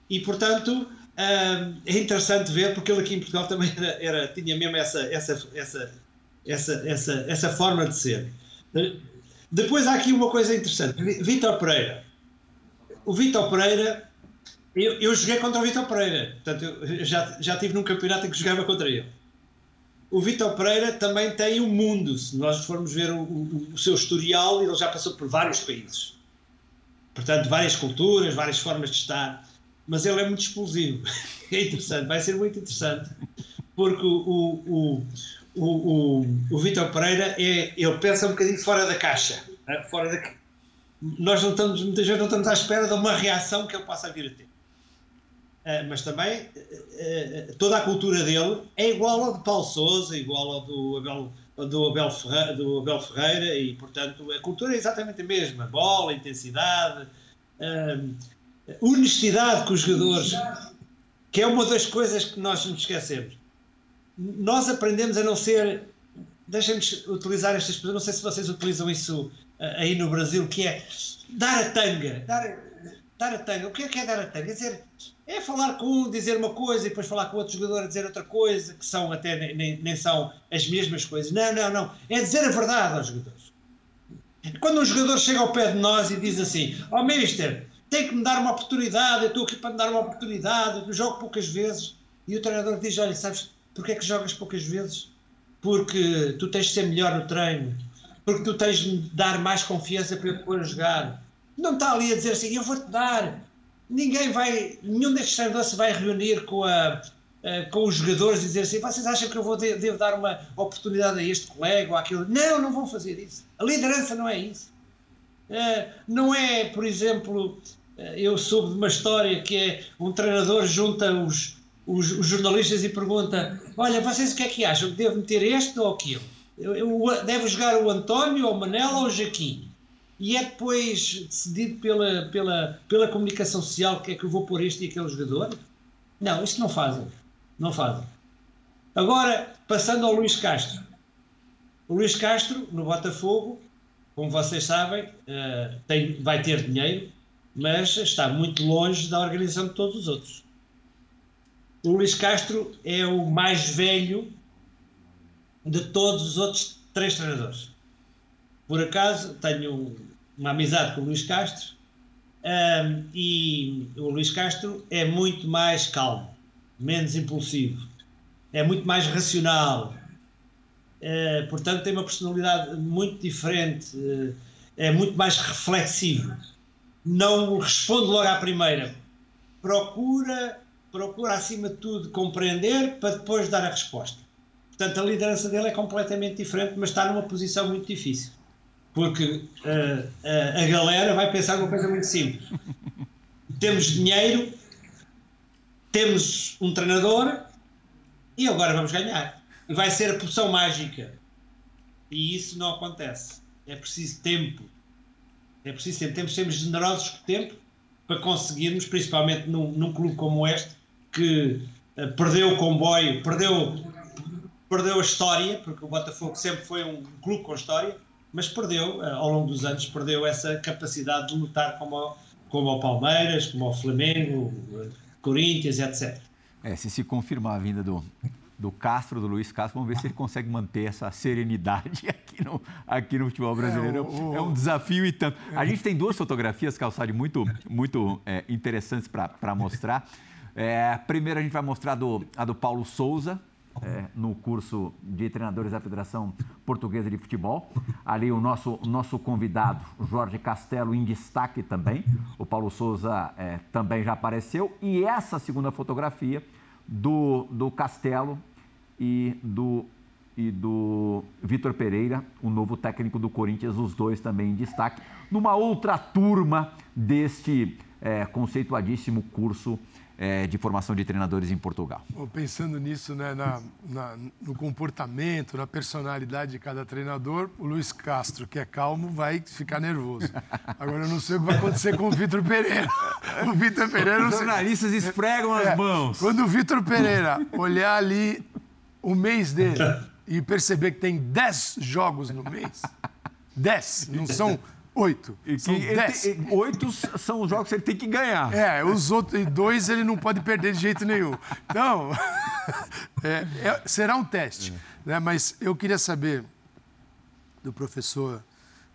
E, portanto, é interessante ver, porque ele aqui em Portugal também era, era, tinha mesmo essa, essa, essa, essa, essa, essa forma de ser. Depois há aqui uma coisa interessante. Vitor Pereira. O Vitor Pereira, eu, eu joguei contra o Vitor Pereira. Portanto, eu já, já tive num campeonato em que jogava contra ele. O Vitor Pereira também tem um mundo. Se nós formos ver o, o, o seu historial, ele já passou por vários países. Portanto, várias culturas, várias formas de estar. Mas ele é muito explosivo. É interessante, vai ser muito interessante. Porque o, o, o, o, o Vitor Pereira é, ele pensa um bocadinho fora da caixa. Né? Fora da, nós não estamos, muitas vezes não estamos à espera de uma reação que ele possa vir a ter. Uh, mas também uh, uh, toda a cultura dele é igual ao de Paulo Souza, igual ao do Abel, do Abel, Ferreira, do Abel Ferreira e, portanto, a cultura é exatamente a mesma. Bola, intensidade, honestidade com os jogadores, que é uma das coisas que nós nos esquecemos nós aprendemos a não ser. Deixem-me utilizar esta expressão, não sei se vocês utilizam isso eh, aí no Brasil, que é dar a tanga. Dar, dar a tanga. O que é, que é dar a tanga? Quer dizer, é falar com um, dizer uma coisa e depois falar com outro jogador a dizer outra coisa, que são até nem, nem são as mesmas coisas. Não, não, não. É dizer a verdade aos jogadores. Quando um jogador chega ao pé de nós e diz assim: Ó oh, Mister, tem que me dar uma oportunidade, eu estou aqui para me dar uma oportunidade, eu jogo poucas vezes. E o treinador diz: Olha, sabes, Porquê é que jogas poucas vezes? Porque tu tens de ser melhor no treino, porque tu tens de dar mais confiança para eu te pôr a jogar. Não está ali a dizer assim, eu vou-te dar. Ninguém vai, nenhum destes treinadores se vai reunir com, a, com os jogadores e dizer assim, vocês acham que eu vou devo dar uma oportunidade a este colega ou àquele? Não, não vão fazer isso. A liderança não é isso. Uh, não é, por exemplo, eu soube de uma história que é um treinador junta os, os, os, jornalistas e pergunta: Olha, vocês o que é que acham? Devo meter este ou aquilo? Devo jogar o António, ou o Manela ou o Jaquim? E é depois decidido pela, pela, pela comunicação social que é que eu vou pôr este e aquele jogador? Não, isso não fazem. Não fazem. Agora, passando ao Luís Castro. O Luís Castro, no Botafogo, como vocês sabem, uh, tem, vai ter dinheiro, mas está muito longe da organização de todos os outros. O Luís Castro é o mais velho de todos os outros três treinadores. Por acaso, tenho uma amizade com o Luís Castro um, e o Luís Castro é muito mais calmo, menos impulsivo, é muito mais racional, uh, portanto, tem uma personalidade muito diferente, uh, é muito mais reflexivo. Não responde logo à primeira, procura procura, acima de tudo, compreender para depois dar a resposta. Portanto, a liderança dele é completamente diferente, mas está numa posição muito difícil. Porque uh, uh, a galera vai pensar numa coisa muito simples. Temos dinheiro, temos um treinador e agora vamos ganhar. E vai ser a poção mágica. E isso não acontece. É preciso tempo. É preciso tempo. Temos sermos generosos com o tempo para conseguirmos, principalmente num, num clube como este, que uh, perdeu o comboio, perdeu, perdeu a história, porque o Botafogo sempre foi um clube com história, mas perdeu, uh, ao longo dos anos, perdeu essa capacidade de lutar como, como o Palmeiras, como o Flamengo, Corinthians, etc. É, se se confirmar a vinda do, do Castro, do Luiz Castro, vamos ver se ele consegue manter essa serenidade aqui no, aqui no futebol brasileiro. É, o, é um desafio e tanto. A gente tem duas fotografias, Calçade, muito, muito é, interessantes para mostrar. É, primeiro a gente vai mostrar do, a do Paulo Souza, é, no curso de treinadores da Federação Portuguesa de Futebol. Ali o nosso, nosso convidado, Jorge Castelo, em destaque também. O Paulo Souza é, também já apareceu. E essa segunda fotografia do, do Castelo e do, e do Vitor Pereira, o novo técnico do Corinthians, os dois também em destaque, numa outra turma deste é, conceituadíssimo curso é, de formação de treinadores em Portugal. Pensando nisso, né, na, na, no comportamento, na personalidade de cada treinador, o Luiz Castro, que é calmo, vai ficar nervoso. Agora, eu não sei o que vai acontecer com o Vitor Pereira. O Vitor Pereira... Os jornalistas esfregam é, as mãos. Quando o Vitor Pereira olhar ali o mês dele e perceber que tem 10 jogos no mês, 10, não são oito. São dez. Tem, oito são os jogos que ele tem que ganhar. É, os outros dois ele não pode perder de jeito nenhum. Então, é, é, será um teste. Né? Mas eu queria saber do professor.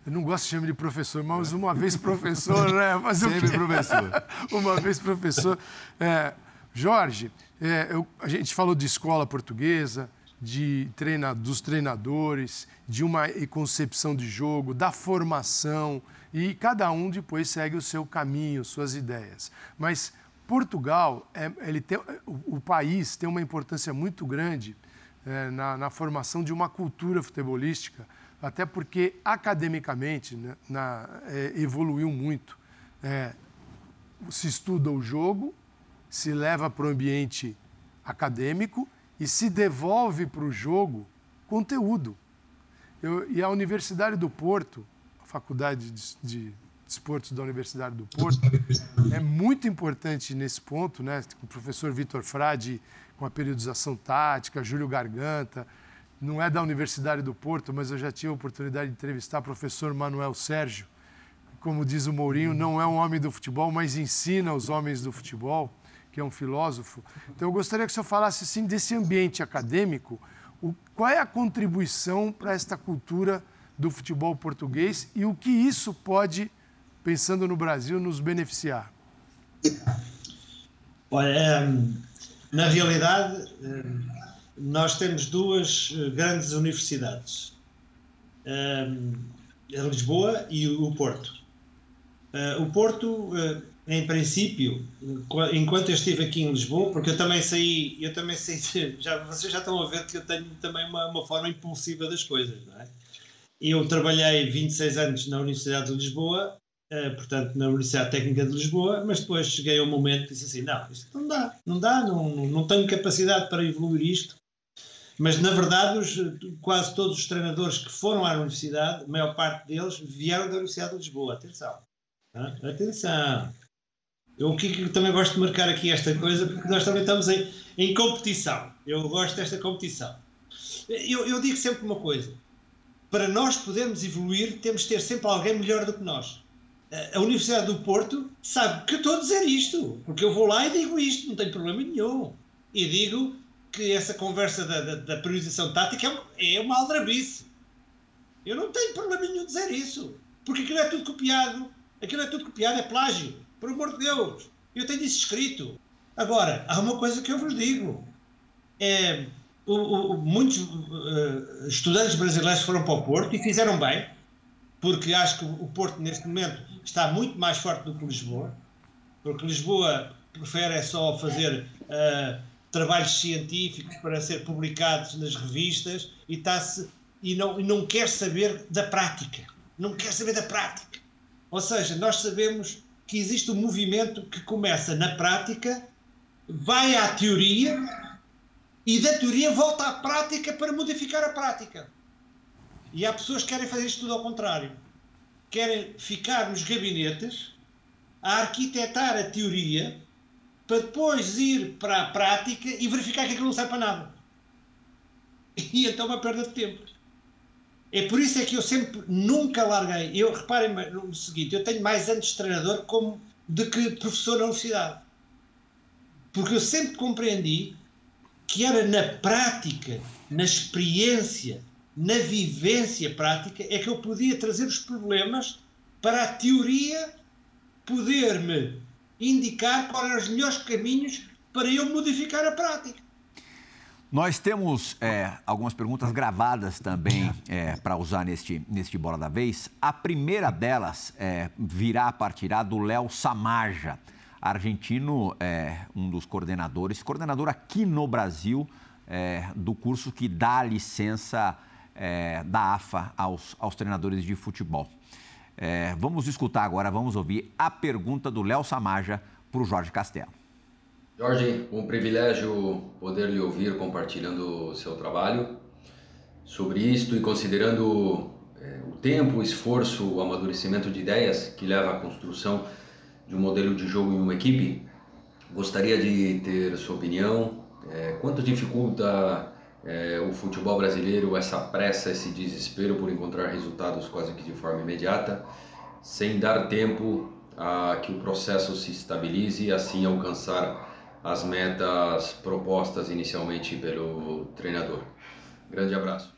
Eu não gosto de chamar de professor, mas uma vez professor, né? Mas Sempre professor. uma vez professor. É, Jorge, é, eu, a gente falou de escola portuguesa, de treina, dos treinadores, de uma concepção de jogo, da formação, e cada um depois segue o seu caminho, suas ideias. Mas Portugal, é, ele tem, o, o, país tem uma importância muito grande é, na, na, formação de uma cultura futebolística, até porque academicamente né, na, é, evoluiu muito. É, se estuda o jogo, se leva para o ambiente acadêmico e se devolve para o jogo conteúdo. Eu, e a Universidade do Porto, a Faculdade de, de Esportes da Universidade do Porto, é muito importante nesse ponto, né? com o professor Vitor Frade, com a periodização tática, Júlio Garganta, não é da Universidade do Porto, mas eu já tive a oportunidade de entrevistar o professor Manuel Sérgio, como diz o Mourinho, não é um homem do futebol, mas ensina os homens do futebol que é um filósofo. Então, eu gostaria que o senhor falasse assim, desse ambiente acadêmico, o, qual é a contribuição para esta cultura do futebol português e o que isso pode, pensando no Brasil, nos beneficiar? Olha, na realidade, nós temos duas eh, grandes universidades, a Lisboa e o Porto. O Porto em princípio, enquanto eu estive aqui em Lisboa, porque eu também saí, eu também saí, já, vocês já estão a ver que eu tenho também uma, uma forma impulsiva das coisas, não é? Eu trabalhei 26 anos na Universidade de Lisboa, eh, portanto, na Universidade Técnica de Lisboa, mas depois cheguei a um momento que disse assim: não, isto não dá, não dá, não, não tenho capacidade para evoluir isto. Mas, na verdade, os, quase todos os treinadores que foram à universidade, a maior parte deles vieram da Universidade de Lisboa. Atenção. Atenção. Eu também gosto de marcar aqui esta coisa, porque nós também estamos em, em competição. Eu gosto desta competição. Eu, eu digo sempre uma coisa: para nós podermos evoluir, temos de ter sempre alguém melhor do que nós. A Universidade do Porto sabe que eu estou a dizer isto, porque eu vou lá e digo isto, não tenho problema nenhum. E digo que essa conversa da, da, da priorização tática é, é uma aldrabice. Eu não tenho problema nenhum dizer isso, porque aquilo é tudo copiado, aquilo é tudo copiado, é plágio. Por amor de Deus, eu tenho isso escrito. Agora, há uma coisa que eu vos digo. É, o, o, muitos uh, estudantes brasileiros foram para o Porto e fizeram bem, porque acho que o Porto, neste momento, está muito mais forte do que Lisboa, porque Lisboa prefere só fazer uh, trabalhos científicos para ser publicados nas revistas e, está-se, e, não, e não quer saber da prática. Não quer saber da prática. Ou seja, nós sabemos que existe um movimento que começa na prática, vai à teoria e da teoria volta à prática para modificar a prática. E há pessoas que querem fazer isto tudo ao contrário. Querem ficar nos gabinetes a arquitetar a teoria para depois ir para a prática e verificar que aquilo não serve para nada. E então é uma perda de tempo. É por isso é que eu sempre nunca larguei. Eu reparem no seguinte: eu tenho mais anos de treinador como de que professor na universidade. Porque eu sempre compreendi que era na prática, na experiência, na vivência prática, é que eu podia trazer os problemas para a teoria poder-me indicar quais eram os melhores caminhos para eu modificar a prática. Nós temos é, algumas perguntas gravadas também é, para usar neste, neste Bola da Vez. A primeira delas é, virá, partirá do Léo Samaja, argentino, é, um dos coordenadores, coordenador aqui no Brasil é, do curso que dá a licença é, da AFA aos, aos treinadores de futebol. vamos escutar agora, vamos ouvir a pergunta do Léo Samaja para o Jorge Castelo. Jorge, um privilégio poder lhe ouvir compartilhando seu trabalho sobre isto e considerando é, o tempo, o esforço, o amadurecimento de ideias que leva à construção de um modelo de jogo em uma equipe. Gostaria de ter sua opinião. É, quanto dificulta é, o futebol brasileiro, essa pressa, esse desespero por encontrar resultados quase que de forma imediata, sem dar tempo a que o processo se estabilize e assim alcançar as metas propostas inicialmente pelo treinador. Grande abraço.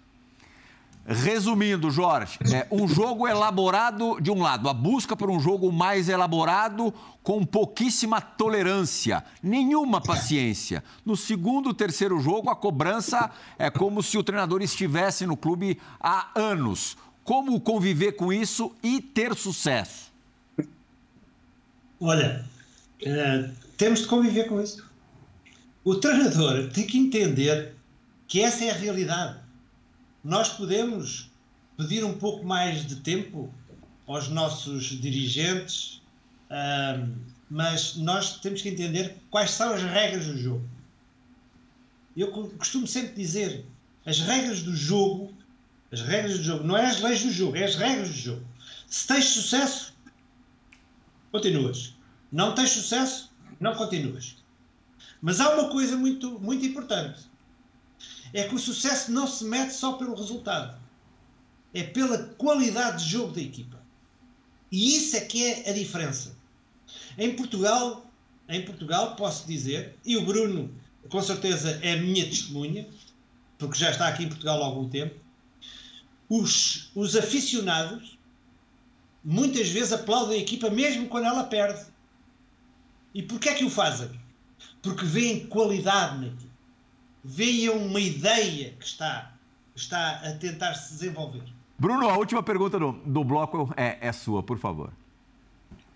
Resumindo, Jorge, é um jogo elaborado de um lado, a busca por um jogo mais elaborado com pouquíssima tolerância, nenhuma paciência. No segundo, terceiro jogo, a cobrança é como se o treinador estivesse no clube há anos. Como conviver com isso e ter sucesso? Olha, é, temos de conviver com isso. O treinador tem que entender que essa é a realidade nós podemos pedir um pouco mais de tempo aos nossos dirigentes, mas nós temos que entender quais são as regras do jogo. Eu costumo sempre dizer, as regras do jogo, as regras do jogo, não é as leis do jogo, é as regras do jogo. Se tens sucesso, continuas. Não tens sucesso, não continuas. Mas há uma coisa muito, muito importante é que o sucesso não se mede só pelo resultado, é pela qualidade de jogo da equipa. E isso é que é a diferença. Em Portugal, em Portugal posso dizer, e o Bruno com certeza é a minha testemunha, porque já está aqui em Portugal há algum tempo, os, os aficionados muitas vezes aplaudem a equipa mesmo quando ela perde. E porquê é que o fazem? Porque veem qualidade na equipa veem uma ideia que está, está a tentar se desenvolver. Bruno, a última pergunta do, do bloco é, é sua, por favor.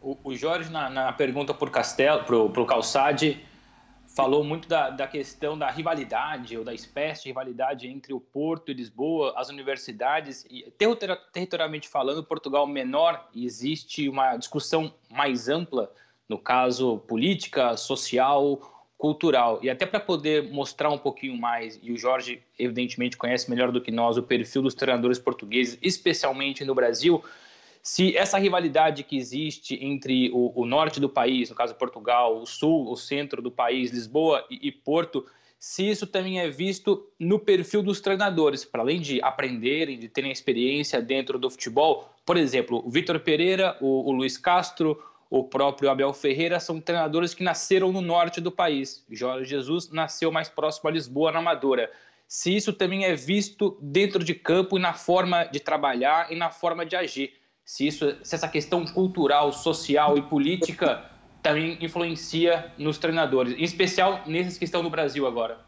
O, o Jorge, na, na, pergunta por Castelo, para o Calçade, falou muito da, da, questão da rivalidade, ou da espécie de rivalidade entre o Porto e Lisboa, as universidades. E, territorialmente falando, Portugal menor, e existe uma discussão mais ampla, no caso política, social, cultural. E até para poder mostrar um pouquinho mais, e o Jorge evidentemente conhece melhor do que nós o perfil dos treinadores portugueses, especialmente no Brasil, se essa rivalidade que existe entre o, o norte do país, no caso Portugal, o sul, o centro do país, Lisboa e, e Porto, se isso também é visto no perfil dos treinadores, para além de aprenderem, de terem experiência dentro do futebol. Por exemplo, o Vitor Pereira, o, o Luiz Castro, o próprio Abel Ferreira são treinadores que nasceram no norte do país. Jorge Jesus nasceu mais próximo a Lisboa, na Amadora. Se isso também é visto dentro de campo e na forma de trabalhar e na forma de agir. Se, isso, se essa questão cultural, social e política também influencia nos treinadores, em especial nesses que estão no Brasil agora.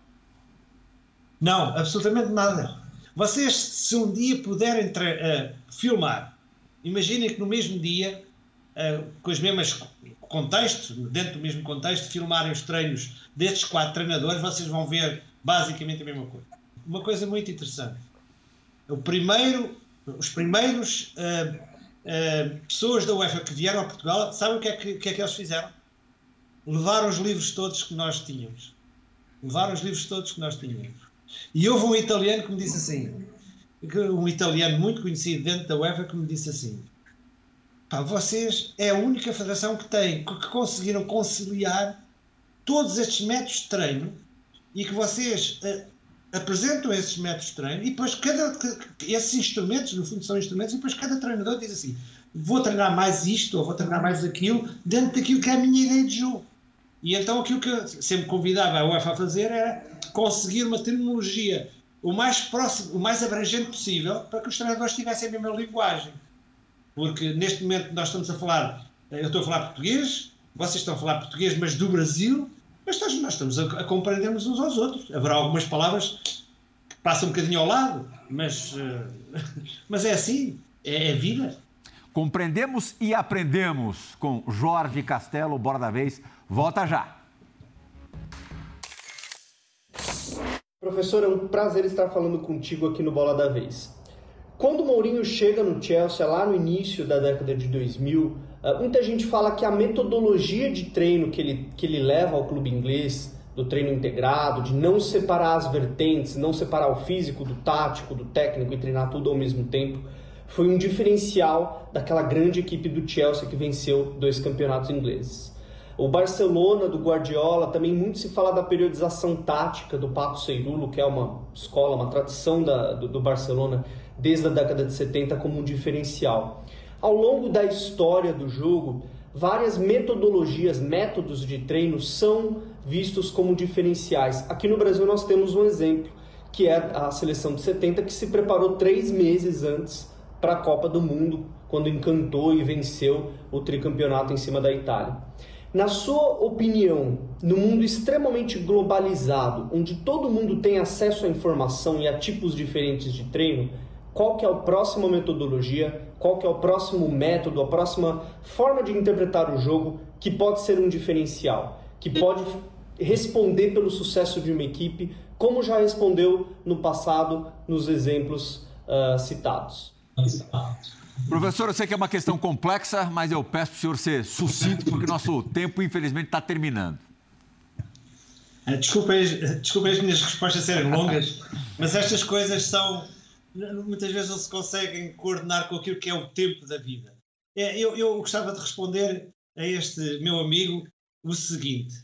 Não, absolutamente nada. Vocês, se um dia puderem uh, filmar, imaginem que no mesmo dia uh, com os mesmos contextos, dentro do mesmo contexto, filmarem os treinos destes quatro treinadores, vocês vão ver basicamente a mesma coisa. Uma coisa muito interessante. O primeiro, os primeiros uh, uh, pessoas da UEFA que vieram a Portugal, sabem o que é que, que, é que eles fizeram? Levaram os livros todos que nós tínhamos. Levaram os livros todos que nós tínhamos. E houve um italiano que me disse assim, um italiano muito conhecido dentro da UEFA que me disse assim, Pá, vocês é a única federação que tem, que conseguiram conciliar todos estes métodos de treino e que vocês uh, apresentam esses métodos de treino e depois cada, esses instrumentos, no fundo são instrumentos, e depois cada treinador diz assim, vou treinar mais isto ou vou treinar mais aquilo, dentro daquilo que é a minha ideia de jogo. E então aquilo que eu sempre convidava a UEFA a fazer era conseguir uma terminologia o mais próximo, o mais abrangente possível para que os treinadores tivessem a mesma linguagem. Porque neste momento nós estamos a falar, eh, eu estou a falar português, vocês estão a falar português, mas do Brasil, mas nós, nós estamos a, a compreendermos uns aos outros. Haverá algumas palavras que passam um bocadinho ao lado, mas, uh, mas é assim, é, é vida. Compreendemos e aprendemos com Jorge Castelo, bora da vez, volta já. Professor, é um prazer estar falando contigo aqui no Bola da Vez. Quando o Mourinho chega no Chelsea, lá no início da década de 2000, eh, muita gente fala que a metodologia de treino que ele, que ele leva ao clube inglês, do treino integrado, de não separar as vertentes, não separar o físico do tático, do técnico e treinar tudo ao mesmo tempo, foi um diferencial daquela grande equipe do Chelsea que venceu dois campeonatos ingleses. O Barcelona do Guardiola, também muito se fala da periodização tática do Paco Seirulo, que é uma escola, uma tradição da, do, do Barcelona desde a década de 70 como um diferencial. Ao longo da história do jogo, várias metodologias, métodos de treino são vistos como diferenciais. Aqui no Brasil nós temos um exemplo, que é a seleção de 70, que se preparou três meses antes para a Copa do Mundo, quando encantou e venceu o tricampeonato em cima da Itália. Na sua opinião, no mundo extremamente globalizado, onde todo mundo tem acesso à informação e a tipos diferentes de treino, qual que é a próxima metodologia, qual que é o próximo método, a próxima forma de interpretar o jogo que pode ser um diferencial, que pode responder pelo sucesso de uma equipe, como já respondeu no passado nos exemplos uh, citados. Professor, eu sei que é uma questão complexa, mas eu peço para o senhor ser sucinto, porque nosso tempo, infelizmente, está terminando. Ah, desculpa, desculpa as minhas respostas serem longas, mas estas coisas são muitas vezes não se conseguem coordenar com aquilo que é o tempo da vida. É, eu, eu gostava de responder a este meu amigo o seguinte: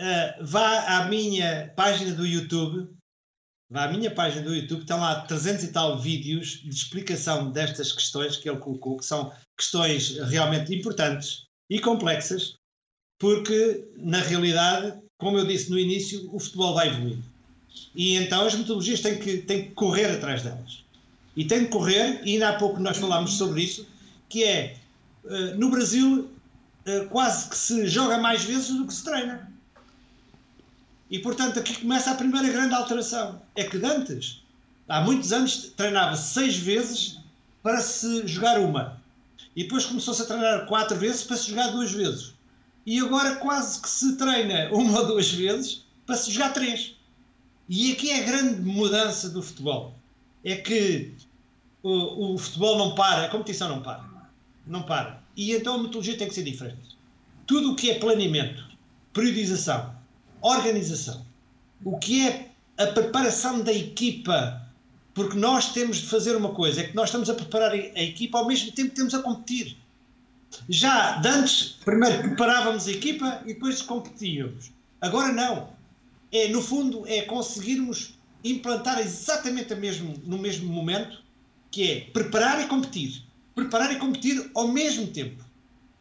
uh, vá à minha página do YouTube, vá à minha página do YouTube, estão lá 300 e tal vídeos de explicação destas questões que ele colocou, que são questões realmente importantes e complexas, porque na realidade, como eu disse no início, o futebol vai evoluindo. E então as metodologias têm que, têm que correr atrás delas. E têm que correr, e ainda há pouco nós falámos sobre isso, que é, uh, no Brasil, uh, quase que se joga mais vezes do que se treina. E, portanto, aqui começa a primeira grande alteração. É que antes, há muitos anos, treinava seis vezes para se jogar uma. E depois começou-se a treinar quatro vezes para se jogar duas vezes. E agora quase que se treina uma ou duas vezes para se jogar três. E aqui é a grande mudança do futebol. É que o, o, futebol não para, a competição não para. Não para. E então a metodologia tem que ser diferente. Tudo o que é planeamento, periodização, organização, o que é a preparação da equipa, porque nós temos de fazer uma coisa, é que nós estamos a preparar a equipa ao mesmo tempo que temos a competir. Já de antes, primeiro preparávamos a equipa e depois competíamos. Agora não é, no fundo, é conseguirmos implantar exatamente mesmo, no mesmo momento, que é preparar e competir. Preparar e competir ao mesmo tempo.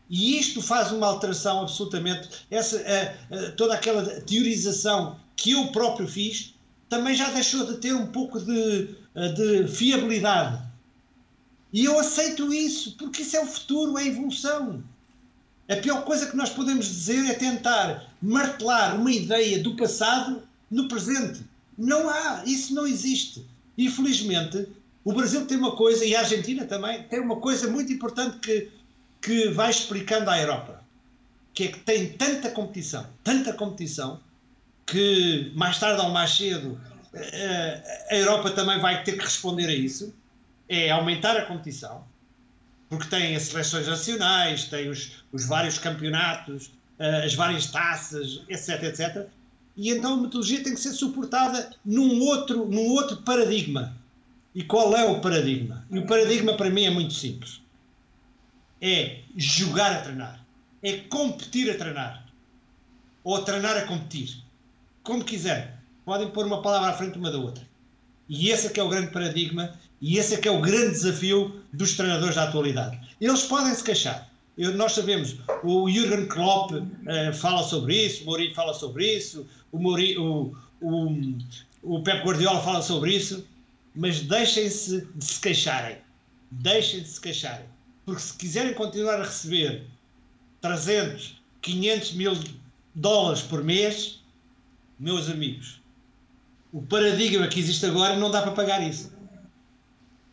E isto faz uma alteração absolutamente. Essa, a, a, toda aquela teorização que eu próprio fiz também já deixou de ter um pouco de, de fiabilidade. E eu aceito isso, porque isso é o futuro, é a evolução. A pior coisa que nós podemos dizer é tentar martelar uma ideia do passado no presente. Não há, isso não existe. Infelizmente, o Brasil tem uma coisa, e a Argentina também, tem uma coisa muito importante que, que vai explicando à Europa, que é que tem tanta competição, tanta competição, que mais tarde ou mais cedo eh, a Europa também vai ter que responder a isso, é aumentar a competição, porque tem as seleções nacionais, tem os, os vários campeonatos, uh, as várias taças, etc, etc. E então a metodologia tem que ser suportada num outro, num outro paradigma. E qual é o paradigma? E o paradigma para mim é muito simples. É jogar a treinar. É competir a treinar. Ou treinar a competir. Como quiserem. Podem pôr uma palavra à frente uma da outra. E esse é que é o grande paradigma e esse é que é o grande desafio dos treinadores da atualidade. Eles podem se queixar. Eu, nós sabemos, o Jürgen Klopp uh, fala sobre isso, o Mourinho fala sobre isso, o, Mourinho, o, o, o Pep Guardiola fala sobre isso, mas deixem-se de se queixarem. Deixem de se queixarem. Porque se quiserem continuar a receber 300, 500 mil dólares por mês, meus amigos, o paradigma que existe agora não dá para pagar isso.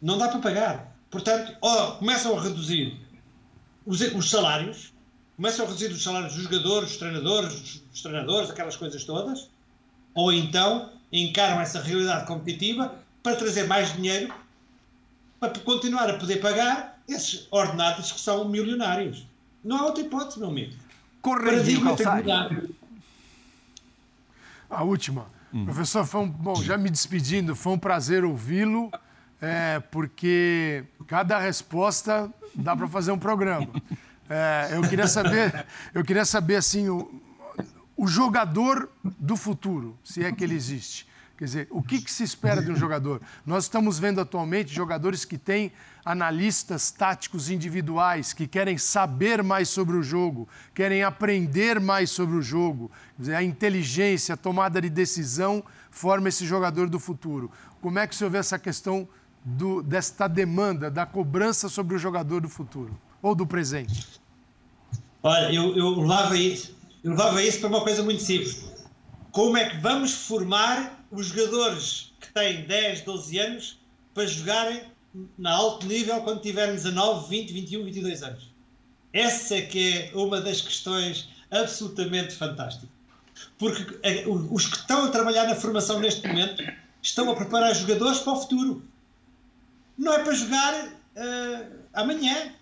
Não dá para pagar. Portanto, ou começam a reduzir os, os salários, começam a reduzir os salários dos jogadores, dos treinadores, dos treinadores, aquelas coisas todas, ou então encaram essa realidade competitiva para trazer mais dinheiro para continuar a poder pagar esses ordenados que são milionários. Não há outra hipótese, meu amigo. Correio Calçado. A última. Hum. Professor, foi um, bom, já me despedindo, foi um prazer ouvi-lo, é, porque cada resposta dá para fazer um programa. É, eu queria saber, eu queria saber assim, o, o jogador do futuro, se é que ele existe. Quer dizer, o que, que, se espera de um jogador? Nós estamos vendo atualmente jogadores que têm analistas táticos individuais, que querem saber mais sobre o jogo, querem aprender mais sobre o jogo. Quer dizer, a inteligência, a tomada de decisão forma esse jogador do futuro. Como é que você vê essa questão do, desta demanda, da cobrança sobre o jogador do futuro ou do presente? Olha, eu, eu, levava isso, eu levava isso para uma coisa muito simples. Como é que vamos formar os jogadores que têm 10, 12 anos para jogarem na alto nível quando tiverem 19, 20, 21, 22 anos? Essa que é uma das questões absolutamente fantásticas. Porque eh, os que estão a trabalhar na formação neste momento estão a preparar jogadores para o futuro. Não é para jogar uh, amanhã,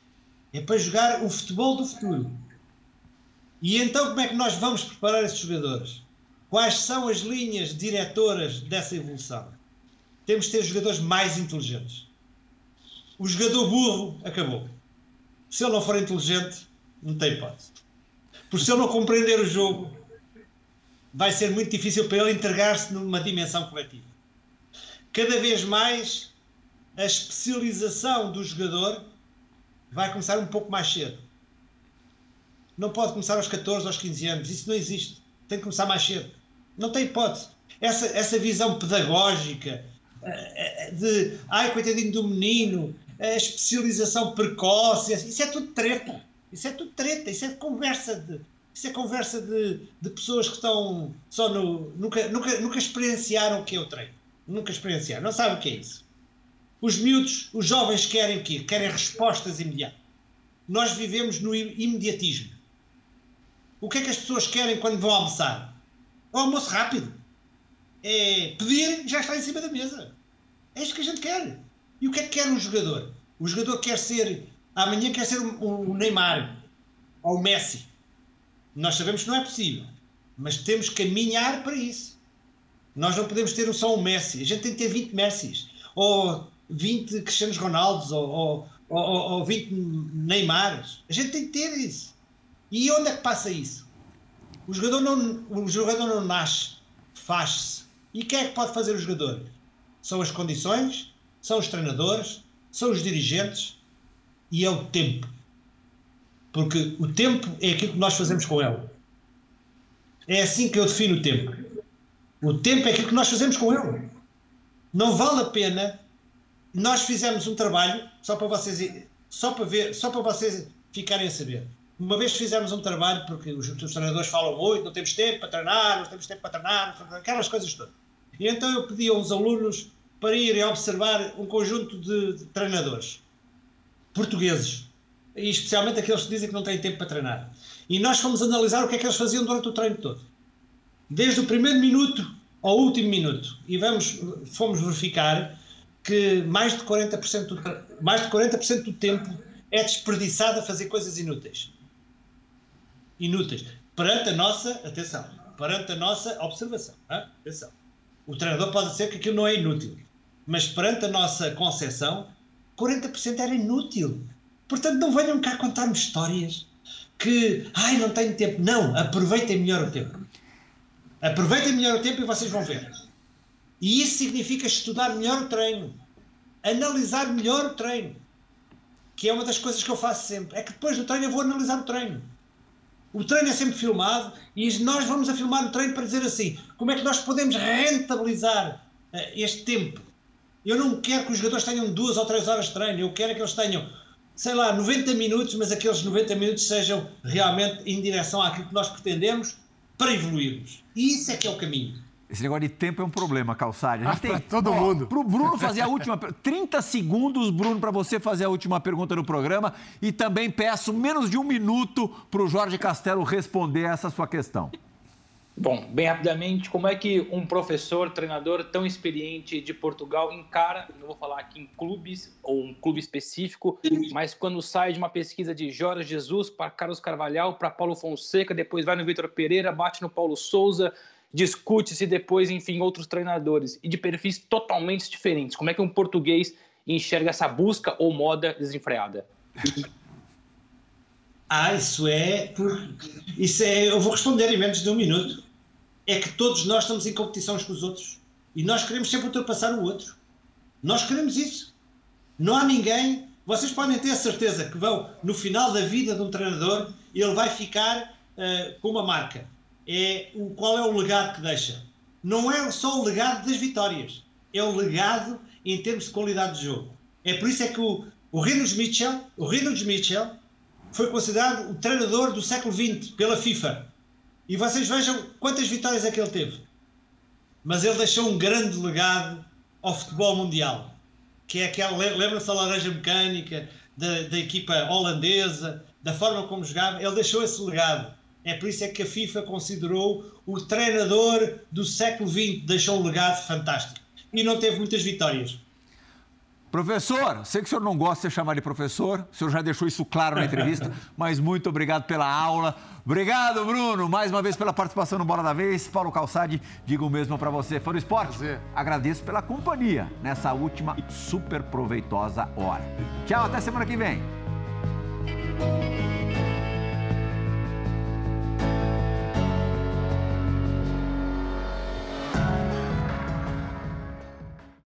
é para jogar o futebol do futuro. E então, como é que nós vamos preparar esses jogadores? Quais são as linhas diretoras dessa evolução? Temos de ter jogadores mais inteligentes. O jogador burro acabou. Se ele não for inteligente, não tem hipótese. Porque se ele não compreender o jogo, vai ser muito difícil para ele entregar-se numa dimensão coletiva. Cada vez mais a especialização do jogador vai começar um pouco mais cedo. Não pode começar aos 14, aos 15 anos. Isso não existe. Tem que começar mais cedo. Não tem hipótese. Essa, essa visão pedagógica eh, eh, de ai, coitadinho do menino, a especialização precoce, isso é tudo treta. Isso é tudo treta. Isso é conversa de, isso é conversa de, de pessoas que estão só no. Nunca, nunca, nunca experienciaram o que é o treino. Nunca experienciaram. Não sabem o que é isso. Os miúdos, os jovens querem o quê? Querem respostas imediatas. Nós vivemos no imediatismo. O que é que as pessoas querem quando vão almoçar? É um almoço rápido. É pedir, já está em cima da mesa. É isto que a gente quer. E o que é que quer um jogador? O jogador quer ser, amanhã quer ser o, Neymar ou o Messi. Nós sabemos que não é possível, mas temos que caminhar para isso. Nós não podemos ter só um Messi, a gente tem que ter 20 Messis, ou 20 Cristianos Ronaldos, ou, ou, ou, ou 20 Neymares. A gente tem que ter isso. E onde é que passa isso? O jogador não, o jogador não nasce, faz-se. E quem é que pode fazer o jogador? São as condições, são os treinadores, são os dirigentes e é o tempo. Porque o tempo é aquilo que nós fazemos com ele. É assim que eu defino o tempo. O tempo é aquilo que nós fazemos com ele. Não vale a pena nós fizemos um trabalho só para vocês só para ver, só para vocês ficarem a saber. Uma vez fizemos um trabalho porque os, os treinadores falam muito, não temos tempo para treinar, não temos tempo para treinar, aquelas coisas todas. E então eu pedi aos alunos para irem observar um conjunto de, de treinadores portugueses e especialmente aqueles que dizem que não têm tempo para treinar. E nós fomos analisar o que é que eles faziam durante o treino todo. Desde o primeiro minuto ao último minuto. E vamos, fomos verificar que mais de 40%, do, mais de 40% do tempo é desperdiçado a fazer coisas inúteis. Inúteis. Perante a nossa, atenção, perante a nossa observação. Hein? Atenção. O treinador pode dizer que aquilo não é inútil. Mas perante a nossa concepção, 40% era inútil. Portanto, não venham cá contar-me histórias que, ai, não tenho tempo. Não, aproveitem melhor o tempo. Aproveitem melhor o tempo e vocês vão ver. E isso significa estudar melhor o treino, analisar melhor o treino, que é uma das coisas que eu faço sempre. É que depois do treino eu vou analisar o treino. O treino é sempre filmado e nós vamos a filmar o treino para dizer assim: como é que nós podemos rentabilizar uh, este tempo? Eu não quero que os jogadores tenham duas ou três horas de treino, eu quero que eles tenham sei lá, 90 minutos, mas aqueles 90 minutos sejam realmente em direção àquilo que nós pretendemos para evoluirmos. E isso é que é o caminho. Esse negócio de tempo é um problema, Calçade. A gente ah, tem todo ó, mundo. Para o Bruno fazer a última. 30 segundos, Bruno, para você fazer a última pergunta no programa. E também peço menos de um minuto para o Jorge Castelo responder essa sua questão. Bom, bem rapidamente, como é que um professor, treinador tão experiente de Portugal encara, não vou falar aqui em clubes ou um clube específico, mas quando sai de uma pesquisa de Jorge Jesus para Carlos Carvalhal, para Paulo Fonseca, depois vai no Vitor Pereira, bate no Paulo Souza, discute-se depois, enfim, outros treinadores e de perfis totalmente diferentes. Como é que um português enxerga essa busca ou moda desenfreada? Ah, isso é. Isso é. Eu vou responder em menos de um minuto. É que todos nós estamos em competição com os outros. E nós queremos sempre ultrapassar o outro. Nós queremos isso. Não há ninguém. Vocês podem ter a certeza que vão, no final da vida de um treinador, ele vai ficar uh, com uma marca. É o, qual é o legado que deixa? Não é só o legado das vitórias, é o legado em termos de qualidade de jogo. É por isso é que o, o Reynolds Mitchell, o Reynolds Mitchell foi considerado o treinador do século XX pela FIFA. E vocês vejam quantas vitórias é que ele teve. Mas ele deixou um grande legado ao futebol mundial, que é aquela, lembra-se da laranja mecânica, da, da equipa holandesa, da forma como jogava, ele deixou esse legado. É por isso é que a FIFA considerou o treinador do século XX, deixou um legado fantástico. E não teve muitas vitórias. Professor, sei que o senhor não gosta de ser chamado de professor, o senhor já deixou isso claro na entrevista, mas muito obrigado pela aula. Obrigado, Bruno, mais uma vez pela participação no Bola da Vez. Paulo Calçade, digo o mesmo para você. Fora Esporte, Prazer. agradeço pela companhia nessa última super proveitosa hora. Tchau, até semana que vem.